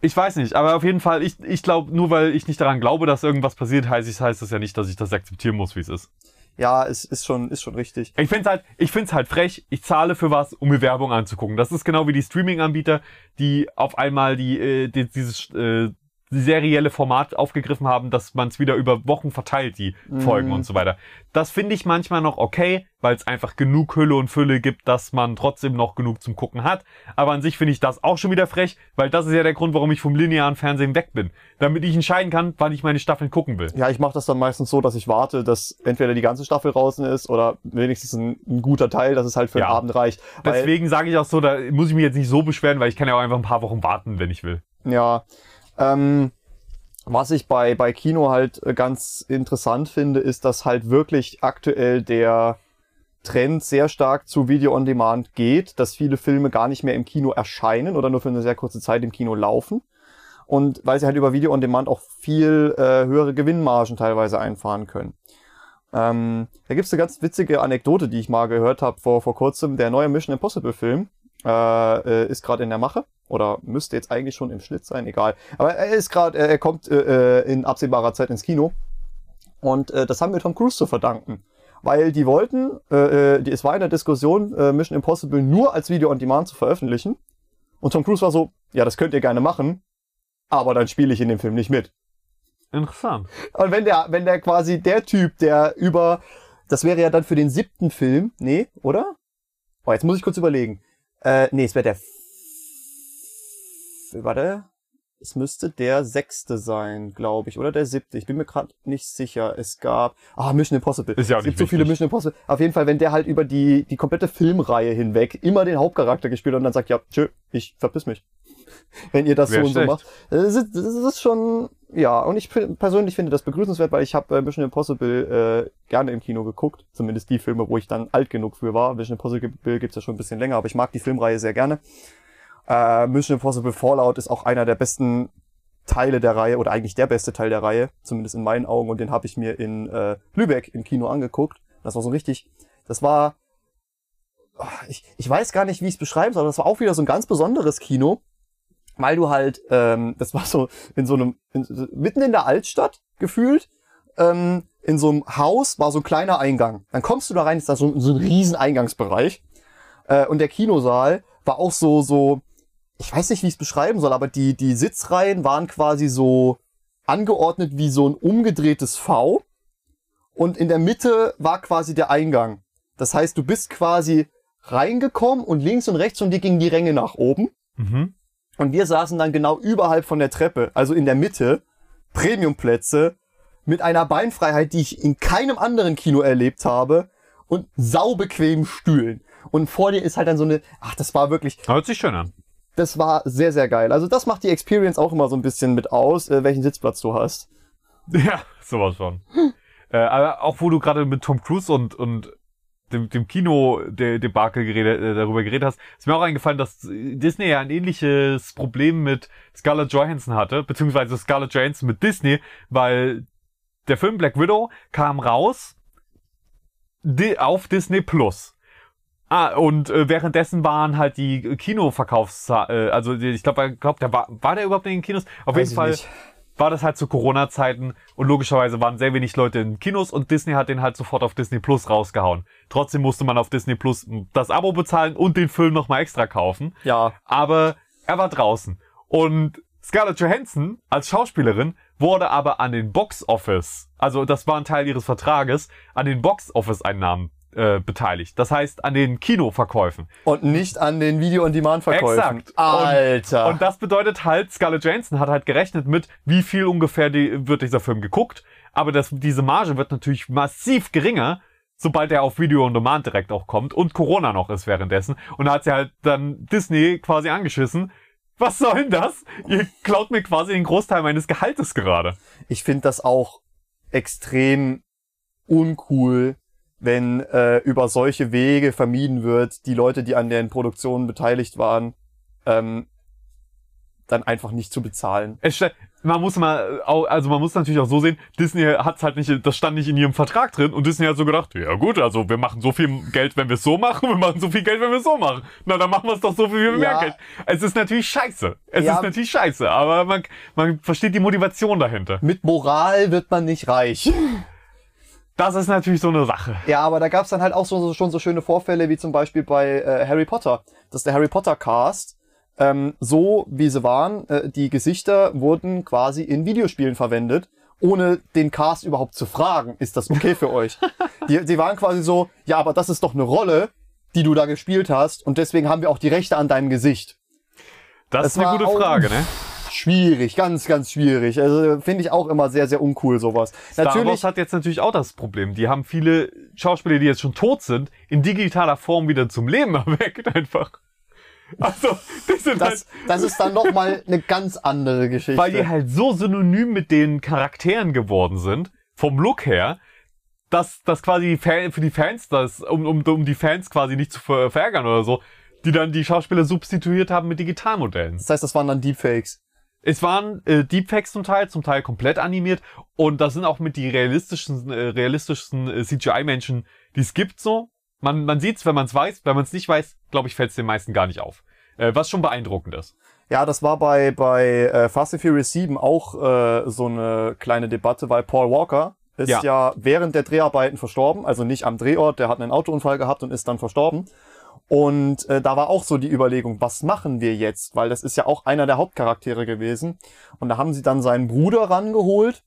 Ich weiß nicht, aber auf jeden Fall, ich, ich glaube, nur weil ich nicht daran glaube, dass irgendwas passiert, heißt, ich, heißt das ja nicht, dass ich das akzeptieren muss, wie es ist. Ja, es ist schon, ist schon richtig. Ich find's halt, ich find's halt frech. Ich zahle für was, um mir Werbung anzugucken. Das ist genau wie die Streaming-Anbieter, die auf einmal die, äh, die dieses äh, serielle Format aufgegriffen haben, dass man es wieder über Wochen verteilt, die Folgen und so weiter. Das finde ich manchmal noch okay, weil es einfach genug Hülle und Fülle gibt, dass man trotzdem noch genug zum Gucken hat. Aber an sich finde ich das auch schon wieder frech, weil das ist ja der Grund, warum ich vom linearen Fernsehen weg bin. Damit ich entscheiden kann, wann ich meine Staffeln gucken will. Ja, ich mache das dann meistens so, dass ich warte, dass entweder die ganze Staffel draußen ist oder wenigstens ein, ein guter Teil, dass es halt für Ja. den Abend reicht. Deswegen sage ich auch so, da muss ich mich jetzt nicht so beschweren, weil ich kann ja auch einfach ein paar Wochen warten, wenn ich will. ja, ähm, was ich bei, bei Kino halt äh, ganz interessant finde, ist, dass halt wirklich aktuell der Trend sehr stark zu Video on Demand geht, dass viele Filme gar nicht mehr im Kino erscheinen oder nur für eine sehr kurze Zeit im Kino laufen. Und weil sie halt über Video on Demand auch viel äh, höhere Gewinnmargen teilweise einfahren können. Ähm, da gibt's eine ganz witzige Anekdote, die ich mal gehört habe vor, vor kurzem. Der neue Mission Impossible Film Äh, äh, ist gerade in der Mache oder müsste jetzt eigentlich schon im Schnitt sein, egal. Aber er ist gerade, er kommt äh, äh, in absehbarer Zeit ins Kino. Und äh, das haben wir Tom Cruise zu verdanken. Weil die wollten, äh, äh, die, es war in der Diskussion, äh, Mission Impossible nur als Video on Demand zu veröffentlichen. Und Tom Cruise war so, ja, das könnt ihr gerne machen, aber dann spiele ich in dem Film nicht mit. Interessant. Und wenn der, wenn der quasi der Typ, der über, das wäre ja dann für den siebten Film, nee, oder? Oh, jetzt muss ich kurz überlegen. Äh, nee, es wäre der, F- warte, es müsste der sechste sein, glaube ich, oder der siebte. Ich bin mir gerade nicht sicher. Es gab, ah, Mission Impossible. Ist ja auch es gibt so viele. Mission Impossible. Auf jeden Fall, wenn der halt über die, die komplette Filmreihe hinweg immer den Hauptcharakter gespielt hat und dann sagt, ja, tschö, ich verpiss mich. [LAUGHS] Wenn ihr das Wer so und so schlecht. macht. Das ist, das ist schon, ja, und ich persönlich finde das begrüßenswert, weil ich habe äh, Mission Impossible äh, gerne im Kino geguckt. Zumindest die Filme, wo ich dann alt genug für war. Mission Impossible gibt's ja schon ein bisschen länger, aber ich mag die Filmreihe sehr gerne. Äh, Mission Impossible Fallout ist auch einer der besten Teile der Reihe, oder eigentlich der beste Teil der Reihe, zumindest in meinen Augen, und den habe ich mir in äh, Lübeck im Kino angeguckt. Das war so richtig, das war, oh, ich, ich weiß gar nicht, wie ich es beschreiben soll, aber das war auch wieder so ein ganz besonderes Kino, weil du halt, ähm, das war so in so einem, in, mitten in der Altstadt gefühlt, ähm, in so einem Haus war so ein kleiner Eingang. Dann kommst du da rein, ist da so, so ein riesen Eingangsbereich. Äh, und der Kinosaal war auch so, so, ich weiß nicht, wie ich es beschreiben soll, aber die, die Sitzreihen waren quasi so angeordnet wie so ein umgedrehtes V. Und in der Mitte war quasi der Eingang. Das heißt, du bist quasi reingekommen und links und rechts von dir gingen die Ränge nach oben. Mhm. Und wir saßen dann genau überhalb von der Treppe, also in der Mitte, Premiumplätze, mit einer Beinfreiheit, die ich in keinem anderen Kino erlebt habe und saubequemen Stühlen. Und vor dir ist halt dann so eine, ach, das war wirklich, Hört sich schön an. das war sehr, sehr geil. Also das macht die Experience auch immer so ein bisschen mit aus, äh, welchen Sitzplatz du hast. [LAUGHS] Ja, sowas von. äh, aber auch wo du gerade mit Tom Cruise und, und dem, dem Kino-Debakel geredet, äh, darüber geredet hast, ist mir auch eingefallen, dass Disney ja ein ähnliches Problem mit Scarlett Johansson hatte, beziehungsweise Scarlett Johansson mit Disney, weil der Film Black Widow kam raus di auf Disney Plus. Ah, und äh, währenddessen waren halt die Kinoverkaufszahlen, äh, also die- ich glaube, glaub, der war, war der überhaupt in den Kinos? Auf Weiß jeden Fall nicht. War das halt zu Corona-Zeiten und logischerweise waren sehr wenig Leute in Kinos und Disney hat den halt sofort auf Disney Plus rausgehauen. Trotzdem musste man auf Disney Plus das Abo bezahlen und den Film nochmal extra kaufen. Ja, Aber er war draußen. Und Scarlett Johansson als Schauspielerin wurde aber an den Box Office, also das war ein Teil ihres Vertrages, an den Box Office Einnahmen äh, beteiligt. Das heißt an den Kinoverkäufen. und nicht an den Video-on-Demand-Verkäufen. Exakt. Alter. Und das bedeutet halt, Scarlett Johansson hat halt gerechnet mit, wie viel ungefähr die, wird dieser Film geguckt. Aber das, diese Marge wird natürlich massiv geringer, sobald er auf Video on Demand direkt auch kommt und Corona noch ist währenddessen. Und da hat sie halt dann Disney quasi angeschissen. Was soll denn das? Ihr klaut mir quasi den Großteil meines Gehaltes gerade. ich finde das auch extrem uncool, wenn äh, über solche Wege vermieden wird, die Leute, die an den Produktionen beteiligt waren, ähm, dann einfach nicht zu bezahlen. Man muss mal, au- also man muss natürlich auch so sehen, Disney hat's halt nicht, das stand nicht in ihrem Vertrag drin und Disney hat so gedacht, ja gut, also wir machen so viel Geld, wenn wir es so machen, [LAUGHS] wir machen so viel Geld, wenn wir es so machen. Na, dann machen wir es doch so viel wie mehr Ja. Geld. Es ist natürlich scheiße. Es Ja. ist natürlich scheiße, aber man, man versteht die Motivation dahinter. Mit Moral wird man nicht reich. [LAUGHS] Das ist natürlich so eine Sache. Ja, aber da gab's dann halt auch so, so, schon so schöne Vorfälle, wie zum Beispiel bei äh, Harry Potter. Dass der Harry Potter Cast, ähm, so wie sie waren, äh, die Gesichter wurden quasi in Videospielen verwendet, ohne den Cast überhaupt zu fragen, ist das okay für euch? [LAUGHS] Die, die waren quasi so, ja, aber das ist doch eine Rolle, die du da gespielt hast und deswegen haben wir auch die Rechte an deinem Gesicht. Das, Das ist eine gute Frage, ne? Schwierig, ganz, ganz schwierig. Also finde ich auch immer sehr, sehr uncool sowas. Star Natürlich, Wars hat jetzt natürlich auch das Problem. Die haben viele Schauspieler, die jetzt schon tot sind, in digitaler Form wieder zum Leben [LAUGHS] erweckt einfach. Also, die sind halt das, das ist dann noch mal eine ganz andere Geschichte. weil die halt so synonym mit den Charakteren geworden sind, vom Look her, dass das quasi für die Fans, das, um, um, um die Fans quasi nicht zu ver verärgern oder so, die dann die Schauspieler substituiert haben mit Digitalmodellen. das heißt, das waren dann Deepfakes. Es waren äh, Deepfakes zum Teil, zum Teil komplett animiert und das sind auch mit die realistischsten, äh, realistischsten äh, CGI-Menschen, die es gibt so. man, man sieht's, wenn man es weiß. Wenn man es nicht weiß, glaube ich, fällt es den meisten gar nicht auf. Äh, was schon beeindruckend ist. Ja, das war bei, bei äh, Fast and Furious 7 auch äh, so eine kleine Debatte, weil Paul Walker ist Ja. ja. während der Dreharbeiten verstorben, also nicht am Drehort, der hat einen Autounfall gehabt und ist dann verstorben. Und äh, da war auch so die Überlegung, was machen wir jetzt? Weil das ist ja auch einer der Hauptcharaktere gewesen. Und da haben sie dann seinen Bruder rangeholt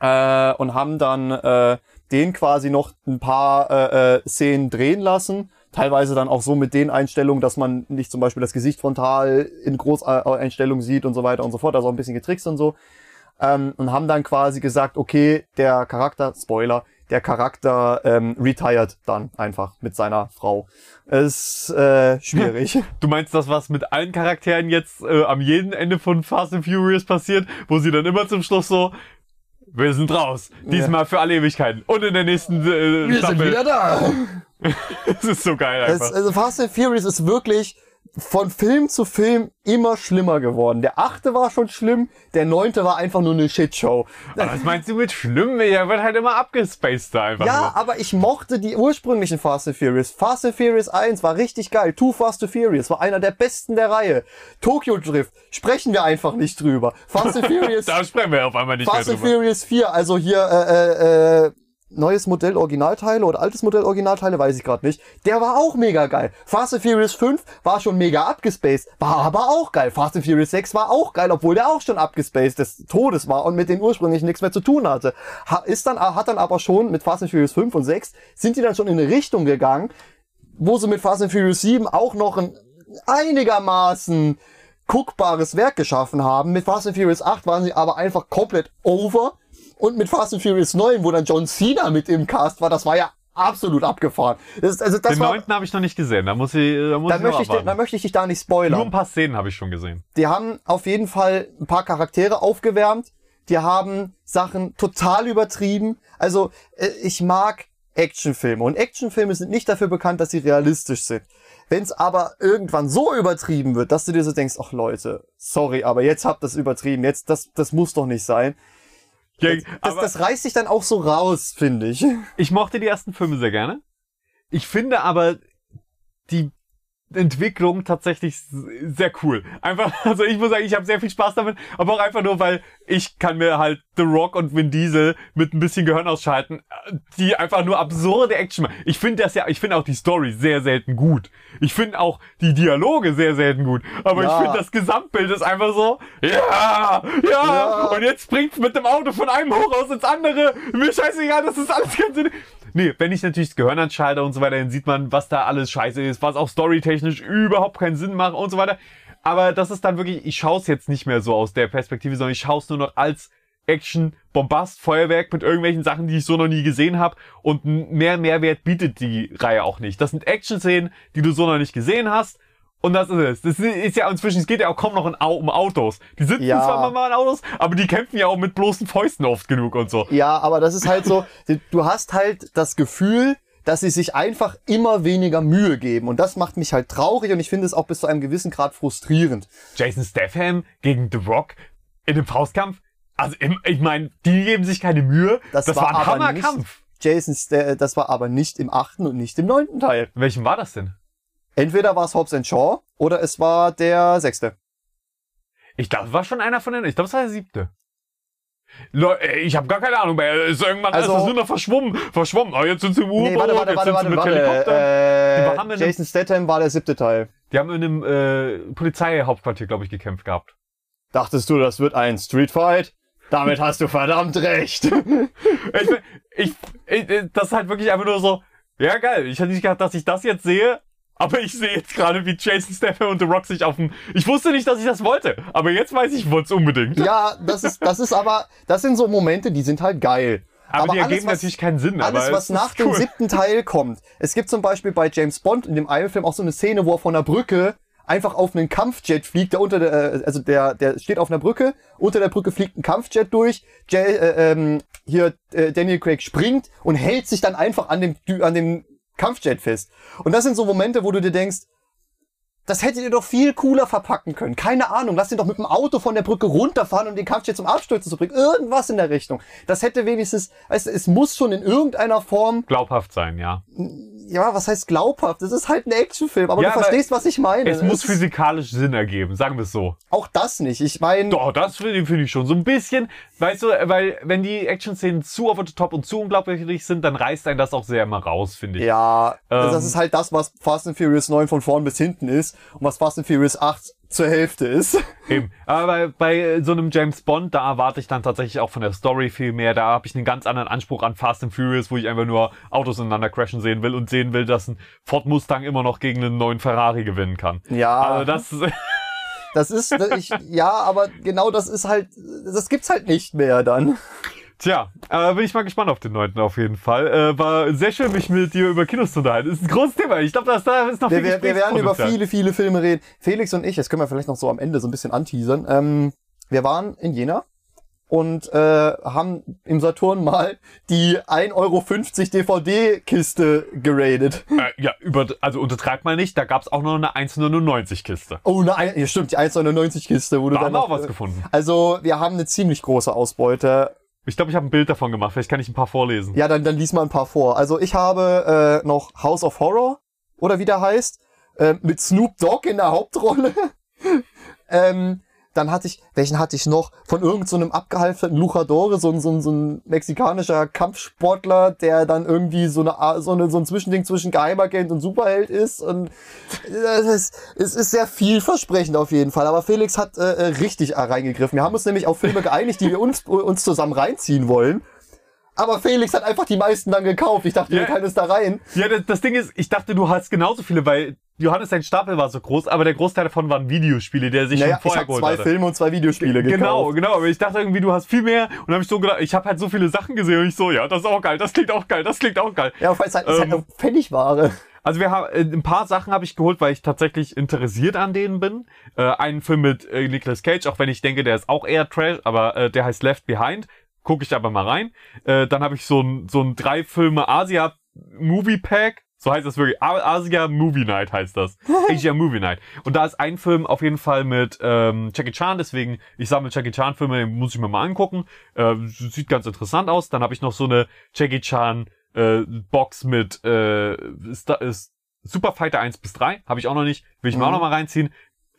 äh, und haben dann äh, den quasi noch ein paar äh, äh, Szenen drehen lassen. Teilweise dann auch so mit den Einstellungen, dass man nicht zum Beispiel das Gesicht frontal in Großeinstellungen sieht und so weiter und so fort, also auch ein bisschen getrickst und so. Ähm, und haben dann quasi gesagt, okay, der Charakter, Spoiler, der Charakter ähm, retired dann einfach mit seiner Frau. Ist äh, schwierig. [LAUGHS] Du meinst das, was mit allen Charakteren jetzt äh, am jeden Ende von Fast and Furious passiert, wo sie dann immer zum Schluss so, wir sind raus. Diesmal für alle Ewigkeiten. Und in der nächsten äh, Staffel. da. [LAUGHS] Das ist so geil einfach. Es, also Fast and Furious ist wirklich von Film zu Film immer schlimmer geworden. Der achte war schon schlimm, der neunte war einfach nur eine Shitshow. Aber was meinst du mit schlimm? Er wird halt immer abgespaced da einfach Ja, nur. aber ich mochte die ursprünglichen Fast and Furious. Fast and Furious 1 war richtig geil. Too Fast and Furious war einer der besten der Reihe. Tokyo Drift sprechen wir einfach nicht drüber. Fast and [LAUGHS] Furious, Da sprechen wir auf einmal nicht Fast mehr and drüber. Furious 4, also hier äh, äh, äh, neues Modell Originalteile oder altes Modell Originalteile, weiß ich gerade nicht. Der war auch mega geil. Fast and Furious 5 war schon mega abgespaced, war aber auch geil. Fast and Furious 6 war auch geil, obwohl der auch schon abgespaced des Todes war und mit den ursprünglichen nichts mehr zu tun hatte. Ha, ist dann, hat dann aber schon mit Fast and Furious 5 und 6 sind die dann schon in eine Richtung gegangen, wo sie mit Fast and Furious 7 auch noch ein einigermaßen guckbares Werk geschaffen haben. Mit Fast and Furious 8 waren sie aber einfach komplett over. Und mit Fast and Furious 9, wo dann John Cena mit im Cast war, das war ja absolut abgefahren. Ist- also das Den neunten habe ich noch nicht gesehen. Da muss ich, da muss dann ich möchte ich, dann möchte ich dich da nicht Nur ein spoilern. paar Szenen habe ich schon gesehen. Die haben auf jeden Fall ein paar Charaktere aufgewärmt. Die haben Sachen total übertrieben. Also äh, ich mag Actionfilme und Actionfilme sind nicht dafür bekannt, dass sie realistisch sind. Wenn es aber irgendwann so übertrieben wird, dass du dir so denkst, ach Leute, sorry, aber jetzt habt ihr das übertrieben, jetzt das das muss doch nicht sein. Ja, Das, das reißt sich dann auch so raus, finde ich. ich mochte die ersten Filme sehr gerne. Ich finde aber die Entwicklung tatsächlich sehr cool. Einfach, [LAUGHS] also ich muss sagen, ich habe sehr viel Spaß damit, aber auch einfach nur, weil ich kann mir halt The Rock und Vin Diesel mit ein bisschen Gehirn ausschalten, die einfach nur absurde Action machen. Ich finde das ja, ich finde auch die Story sehr selten gut. Ich finde auch die Dialoge sehr selten gut. Aber Ja. ich finde das Gesamtbild ist einfach so, ja, ja, Ja. und jetzt springt mit dem Auto von einem Hochhaus ins andere. Mir scheißegal, das ist alles Sinn. Nee, wenn ich natürlich das Gehirn anschalte und so weiter, dann sieht man, was da alles scheiße ist, was auch storytechnisch überhaupt keinen Sinn macht und so weiter. Aber das ist dann wirklich, ich schaue es jetzt nicht mehr so aus der Perspektive, sondern ich schaue es nur noch als Action, Bombast, Feuerwerk mit irgendwelchen Sachen, die ich so noch nie gesehen habe. Und mehr Mehrwert bietet die Reihe auch nicht. Das sind Action-Szenen, die du so noch nicht gesehen hast. Und das ist es. Das ist ja inzwischen, es geht ja auch kaum noch um Autos. Die sitzen Ja. zwar mal in Autos, aber die kämpfen ja auch mit bloßen Fäusten oft genug und so. Ja, aber das ist halt so, du hast halt das Gefühl, dass sie sich einfach immer weniger Mühe geben. Und das macht mich halt traurig und ich finde es auch bis zu einem gewissen Grad frustrierend. Jason Statham gegen The Rock in einem Faustkampf. Also im, ich meine, die geben sich keine Mühe. Das, Das war, war ein Hammerkampf. Jason, das war aber nicht im achten und nicht im neunten Teil. Welchem war das denn? Entweder war es Hobbs and Shaw oder es war der sechste. Ich glaube, es war schon einer von den. Ich glaube, es war der siebte. Ey, Ich habe gar keine Ahnung mehr. Ist irgendwann Also- ist das nur noch verschwommen. Verschwommen. Oh, jetzt sind sie im U-Boot, Nee, warte, warte, warte, warte, warte. Äh, einem- Jason Statham war der siebte Teil. Die haben in einem äh, Polizeihauptquartier, glaube ich, gekämpft gehabt. Dachtest du, das wird ein Street Fight? Damit hast du verdammt recht. [LAUGHS] Ich, ich, ich, das ist halt wirklich einfach nur so, ja geil, ich hätte nicht gedacht, dass ich das jetzt sehe, aber ich sehe jetzt gerade, wie Jason Statham und The Rock sich auf dem, ich wusste nicht, dass ich das wollte, aber jetzt weiß ich, ich wollte es unbedingt. ja, das ist, das ist aber, das sind so Momente, die sind halt geil. aber, die alles, ergeben was- natürlich keinen Sinn. Alles, aber was nach ist dem cool. siebten Teil kommt. Es gibt zum Beispiel bei James Bond in dem einen Film auch so eine Szene, wo er von der Brücke einfach auf einen Kampfjet fliegt, der unter der, äh, also der, der steht auf einer Brücke, unter der Brücke fliegt ein Kampfjet durch, J, äh, ähm, hier äh, Daniel Craig springt und hält sich dann einfach an dem, an dem Kampfjet fest. Und das sind so Momente, wo du dir denkst, das hättet ihr doch viel cooler verpacken können. Keine Ahnung, lass ihn doch mit dem Auto von der Brücke runterfahren, um den Kampfjet zum Abstürzen zu bringen. Irgendwas in der Richtung. Das hätte wenigstens, du, es muss schon in irgendeiner Form, Glaubhaft sein, ja. ja, was heißt glaubhaft? Das ist halt ein Actionfilm, aber Ja, du aber verstehst, was ich meine. Es muss ist physikalisch Sinn ergeben, sagen wir es so. auch das nicht. Ich meine, Doch, das finde find ich schon. So ein bisschen, weißt du, weil wenn die Action-Szenen zu over the top und zu unglaubwürdig sind, dann reißt einen das auch sehr immer raus, finde ich. ja, Ähm. das ist halt das, was Fast and Furious 9 von vorn bis hinten ist und was Fast and Furious 8 zur Hälfte ist. Eben. Aber bei, so einem James Bond, da erwarte ich dann tatsächlich auch von der Story viel mehr. Da habe ich einen ganz anderen Anspruch an Fast and Furious, wo ich einfach nur Autos ineinander crashen sehen will und sehen will, dass ein Ford Mustang immer noch gegen einen neuen Ferrari gewinnen kann. Ja, Also das, [LAUGHS] das ist, ich, ja, aber genau das ist halt, das gibt's halt nicht mehr dann. Tja, äh, bin ich mal gespannt auf den neunten auf jeden Fall. Äh, war sehr schön, mich mit dir über Kinos zu unterhalten. Ist ein großes Thema. Ich glaube, da ist noch Wir, viel wir, wir werden über viele, viele Filme reden. Felix und ich, das können wir vielleicht noch so am Ende so ein bisschen anteasern. Ähm, wir waren in Jena und äh, haben im Saturn mal die 1,50 Euro DVD-Kiste geradet. Äh, ja, über, also untertreibt mal nicht, da gab's auch noch eine 1,99 Kiste. Oh nein, ja, stimmt, die 1,99 Kiste, wo du Da haben wir auch noch, was äh, gefunden. Also, wir haben eine ziemlich große Ausbeute. Ich glaube, ich habe ein Bild davon gemacht. Vielleicht kann ich ein paar vorlesen. Ja, dann, dann lies mal ein paar vor. Also, ich habe äh, noch House of Horror, oder wie der heißt, äh, mit Snoop Dogg in der Hauptrolle. [LAUGHS] ähm, dann hatte ich, welchen hatte ich noch? Von irgendeinem so einem abgehalfterten Luchadore, so ein, so, ein, so ein mexikanischer Kampfsportler, der dann irgendwie so, eine, so, eine, so ein Zwischending zwischen Geheimagent und Superheld ist. Und äh, es, es ist sehr vielversprechend auf jeden Fall. Aber Felix hat äh, äh, richtig reingegriffen. Wir haben uns nämlich auf Filme geeinigt, die wir uns, uns zusammen reinziehen wollen. Aber Felix hat einfach die meisten dann gekauft. Ich dachte, Ja. wir können es da rein. Ja, das, das Ding ist, ich dachte, du hast genauso viele, weil Johannes, sein Stapel war so groß, aber der Großteil davon waren Videospiele, der sich Naja, schon ich vorher habe geholt zwei hatte. Filme und zwei Videospiele gekauft. Genau, genau, aber ich dachte irgendwie, du hast viel mehr und dann habe ich so gedacht, ich habe halt so viele Sachen gesehen und ich so, ja, das ist auch geil, das klingt auch geil, das klingt auch geil. Ja, weil es halt, ist halt Ähm, eine Pfennigware. Also wir haben äh, ein paar Sachen habe ich geholt, weil ich tatsächlich interessiert an denen bin. Äh, einen Film mit äh, Nicolas Cage, auch wenn ich denke, der ist auch eher Trash, aber äh, der heißt Left Behind. Gucke ich aber mal rein. Äh, dann habe ich so ein so ein drei Filme Asia Movie Pack. So heißt das wirklich. Asia Movie Night heißt das. [LAUGHS] Asia Movie Night. Und da ist ein Film auf jeden Fall mit ähm, Jackie Chan, deswegen, ich sammle Jackie Chan Filme, den muss ich mir mal angucken. Äh, sieht ganz interessant aus. Dann habe ich noch so eine Jackie Chan äh, Box mit äh, Sta- ist Super Fighter 1 bis 3. Habe ich auch noch nicht. Will ich mir Mhm. auch noch mal reinziehen.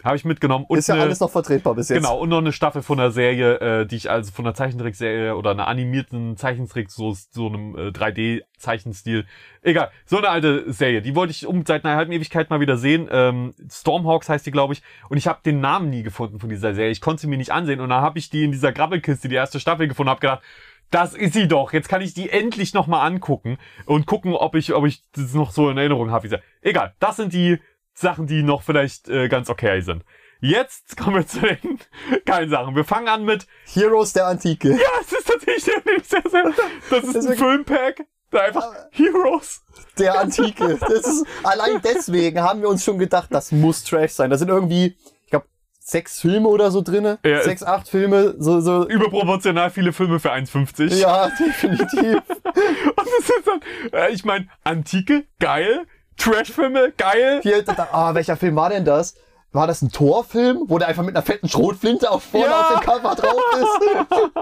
Habe ich mitgenommen. Und Ist ja eine- alles noch vertretbar bis jetzt. Genau, und noch eine Staffel von einer Serie, äh, die ich also von einer Zeichentrickserie oder einer animierten Zeichentrick, so, so einem äh, 3D-Zeichenstil. Egal, so eine alte Serie. Die wollte ich um seit einer halben Ewigkeit mal wieder sehen. Ähm, Stormhawks heißt die, glaube ich. Und ich habe den Namen nie gefunden von dieser Serie. Ich konnte sie mir nicht ansehen. Und dann habe ich die in dieser Grabbelkiste, die erste Staffel gefunden, habe gedacht, das ist sie doch. Jetzt kann ich die endlich noch mal angucken und gucken, ob ich, ob ich das noch so in Erinnerung habe. Egal, das sind die Sachen, die noch vielleicht äh, ganz okay sind. Jetzt kommen wir zu den [LAUGHS] geilen Sachen. Wir fangen an mit, Heroes der Antike. ja, es ist tatsächlich sehr, sehr, das ist ein Filmpack, da einfach Heroes. Der Antike. Das ist, allein deswegen haben wir uns schon gedacht, das muss Trash sein. Da sind irgendwie, ich glaube, sechs Filme oder so drinne. Ja, sechs, acht Filme, so, so. Überproportional viele Filme für 1,50. Ja, definitiv. [LAUGHS] Und es ist dann, äh, ich meine, Antike, geil. Trashfilme, geil. Hier, da, ah, welcher Film war denn das? War das ein Torfilm, wo der einfach mit einer fetten Schrotflinte auf vorne Ja. auf dem Cover drauf ist? [LAUGHS]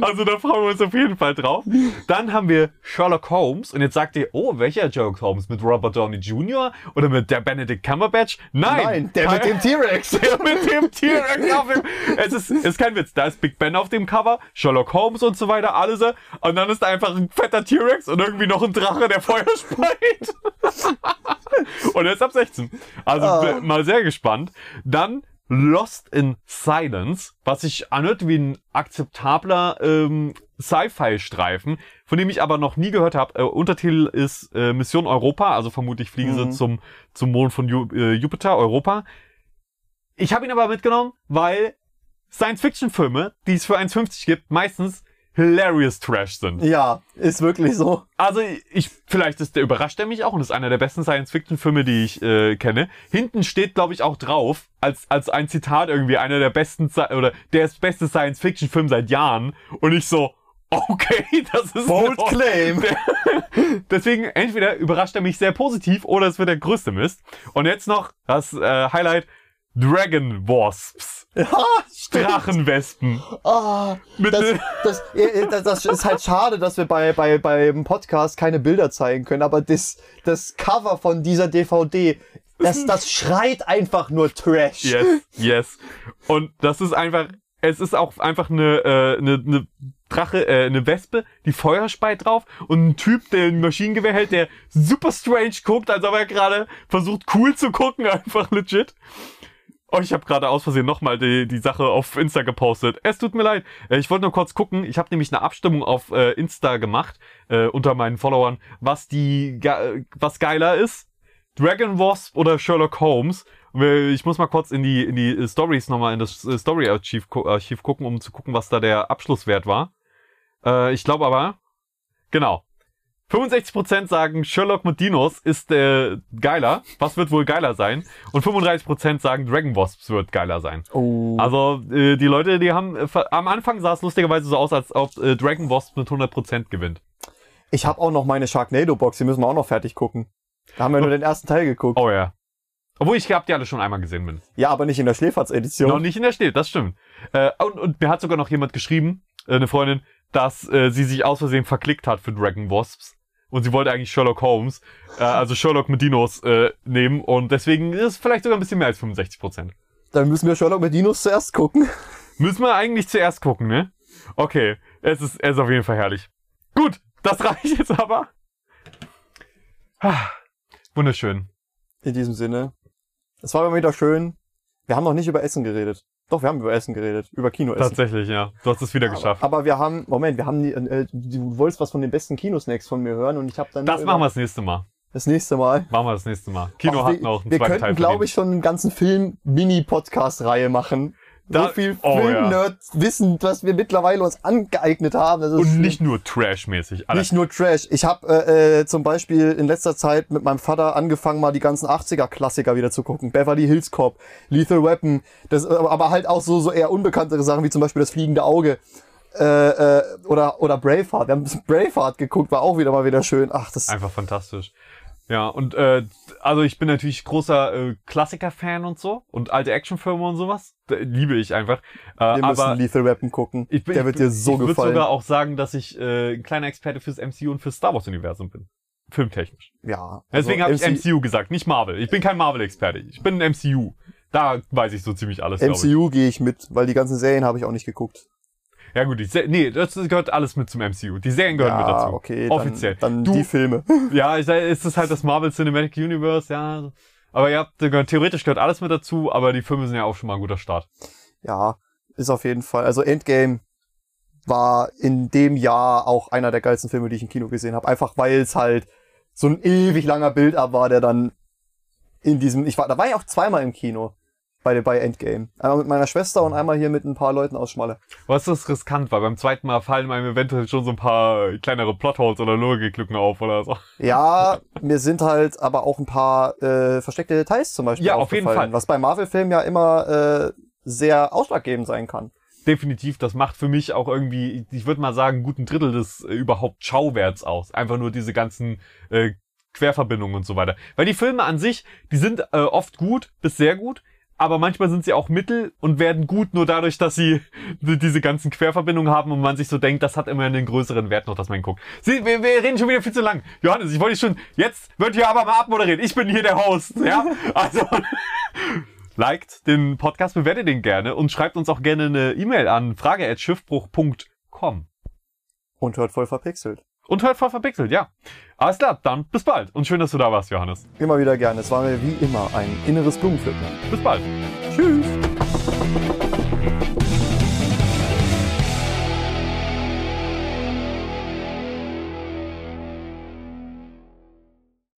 Also da freuen wir uns auf jeden Fall drauf. Dann haben wir Sherlock Holmes. Und jetzt sagt ihr, oh, welcher Sherlock Holmes? Mit Robert Downey Jr. oder mit der Benedict Cumberbatch? Nein. Nein, der mit dem T-Rex. [LAUGHS] Der mit dem T-Rex auf dem. Es ist, es ist kein Witz. Da ist Big Ben auf dem Cover, Sherlock Holmes und so weiter, alles. Und dann ist da einfach ein fetter T-Rex und irgendwie noch ein Drache, der Feuer [LAUGHS] speit. und er ist ab 16. Also bin mal sehr gespannt. Dann Lost in Silence, was sich anhört wie ein akzeptabler ähm, Sci-Fi-Streifen, von dem ich aber noch nie gehört habe. Äh, Untertitel ist äh, Mission Europa, also vermutlich fliegen sie Mhm. zum, zum Mond von Ju äh, Jupiter, Europa. Ich habe ihn aber mitgenommen, weil Science-Fiction-Filme, die es für 1,50 gibt, meistens hilarious Trash sind. Ja, ist wirklich so. Also ich, vielleicht ist der überrascht er mich auch und ist einer der besten Science-Fiction-Filme, die ich äh, kenne. Hinten steht, glaube ich, auch drauf als als ein Zitat irgendwie einer der besten oder der beste Science-Fiction-Film seit Jahren und ich so okay, [LAUGHS] das ist Bold noch- claim. [LAUGHS] Deswegen entweder überrascht er mich sehr positiv oder es wird der größte Mist. Und jetzt noch das äh, Highlight Dragon Wasps. [LAUGHS] Ja, stimmt. Drachenwespen. Ah, das, das, das, das ist halt schade, dass wir bei, bei, beim Podcast keine Bilder zeigen können, aber das, das Cover von dieser DVD, das, das schreit einfach nur Trash. Yes, yes. Und das ist einfach, es ist auch einfach eine, äh, eine, eine Drache, äh, eine Wespe, die Feuer speit drauf und ein Typ, der ein Maschinengewehr hält, der super strange guckt, als ob er gerade versucht cool zu gucken, [LAUGHS] einfach legit. Oh, ich habe gerade aus Versehen nochmal die, die Sache auf Insta gepostet. Es tut mir leid. Äh, Ich wollte nur kurz gucken. Ich habe nämlich eine Abstimmung auf äh, Insta gemacht äh, unter meinen Followern, was die was geiler ist. Dragon Wasp oder Sherlock Holmes. Ich muss mal kurz in die in die äh, Stories nochmal in das äh, Story Archiv, gu- Archiv gucken, um zu gucken, was da der Abschlusswert war. Äh, ich glaube aber genau. 65% sagen, Sherlock mit Dinos ist äh, geiler. Was wird wohl geiler sein? Und 35% sagen, Dragon Wasps wird geiler sein. Oh. Also äh, die Leute, die haben äh, am Anfang sah es lustigerweise so aus, als ob äh, Dragon Wasp mit 100% gewinnt. Ich habe auch noch meine Sharknado-Box, die müssen wir auch noch fertig gucken. Da haben wir nur den ersten Teil geguckt. Oh ja. Obwohl ich hab die alle schon einmal gesehen bin. Ja, aber nicht in der Schläferz-Edition. Noch nicht in der Steht, das stimmt. Äh, und, und mir hat sogar noch jemand geschrieben, äh, eine Freundin, dass äh, sie sich aus Versehen verklickt hat für Dragon Wasps. Und sie wollte eigentlich Sherlock Holmes, äh, also Sherlock mit Dinos, äh, nehmen. Und deswegen ist es vielleicht sogar ein bisschen mehr als 65%. Dann müssen wir Sherlock mit Dinos zuerst gucken. Müssen wir eigentlich zuerst gucken, ne? Okay, es ist, es ist auf jeden Fall herrlich. Gut, das [LAUGHS] reicht jetzt aber. Ah, Wunderschön. In diesem Sinne. Es war immer wieder schön. Wir haben noch nicht über Essen geredet. Doch, wir haben über Essen geredet. Über Kinoessen. Tatsächlich, ja. Du hast es wieder geschafft. Aber wir haben, Moment, wir haben, die, äh, du wolltest was von den besten Kinosnacks von mir hören und ich habe dann. Das machen wir das nächste Mal. Das nächste Mal. Machen wir das nächste Mal. Kino Ach, hat wir, noch einen Wir könnten, glaube ich, schon einen ganzen Film-Mini-Podcast-Reihe machen. Da- so viel oh, ja. Film-Nerd-Wissen, was wir mittlerweile uns angeeignet haben. Und nicht nur Trash-mäßig. Nicht nur Trash. Ich habe äh, äh, zum Beispiel in letzter Zeit mit meinem Vater angefangen, mal die ganzen 80er-Klassiker wieder zu gucken. Beverly Hills Cop, Lethal Weapon, das, äh, aber halt auch so, so eher unbekanntere Sachen, wie zum Beispiel das fliegende Auge. Äh, äh, oder, oder Braveheart. Wir haben Braveheart geguckt, war auch wieder mal wieder schön. Ach, das Einfach fantastisch. Ja, und äh, also ich bin natürlich großer äh, Klassiker-Fan und so und alte Actionfilme und sowas. Liebe ich einfach. Äh, wir müssen aber Lethal Weapon gucken. ich bin, Der ich wird bin- dir so ich würde gefallen. sogar auch sagen, dass ich äh, ein kleiner Experte fürs MCU und fürs Star Wars-Universum bin. Filmtechnisch. ja. Deswegen also habe ich MCU gesagt, nicht Marvel. Ich bin kein Marvel-Experte. Ich bin ein MCU. Da weiß ich so ziemlich alles, ich. MCU gehe ich mit, weil die ganzen Serien habe ich auch nicht geguckt. Ja gut, die Se nee, das gehört alles mit zum MCU. Die Serien gehören mit ja, dazu. okay. Offiziell. Dann, dann Du- die Filme. [LAUGHS] Ja, ich sag, es ist halt das Marvel Cinematic Universe, ja. Aber ja, theoretisch gehört alles mit dazu, aber die Filme sind ja auch schon mal ein guter Start. Ja, ist auf jeden Fall. Also Endgame war in dem Jahr auch einer der geilsten Filme, die ich im Kino gesehen habe. Einfach weil es halt so ein ewig langer Build-up war, der dann in diesem. Ich war, da war ich auch zweimal im Kino bei, bei Endgame. Einmal mit meiner Schwester und einmal hier mit ein paar Leuten aus Schmalle. Was ist riskant, weil beim zweiten Mal fallen einem eventuell schon so ein paar kleinere Plotholes oder Logiklücken auf oder so. Ja, [LAUGHS] mir sind halt aber auch ein paar äh, versteckte Details zum Beispiel Ja, auf jeden Fall. was bei Marvel-Filmen ja immer äh, sehr ausschlaggebend sein kann. Definitiv, das macht für mich auch irgendwie, ich würde mal sagen, guten Drittel des äh, überhaupt Schauwerts aus. Einfach nur diese ganzen äh, Querverbindungen und so weiter. Weil die Filme an sich, die sind äh, oft gut bis sehr gut, aber manchmal sind sie auch mittel und werden gut nur dadurch, dass sie die- diese ganzen Querverbindungen haben und man sich so denkt, das hat immer einen größeren Wert noch, dass man guckt. Sie, wir, wir reden schon wieder viel zu lang. Johannes, ich wollte schon, jetzt wird hier aber mal abmoderiert. Ich bin hier der Host, ja? [LAUGHS] Also, liked den Podcast, bewertet den gerne und schreibt uns auch gerne eine E-Mail an frage.schiffbruch.com. Und hört voll verpixelt. Und hört voll verpixelt, ja. Alles klar, dann bis bald. Und schön, dass du da warst, Johannes. Immer wieder gerne. Es war mir wie immer ein inneres Blumenpflücken. Bis bald. Tschüss.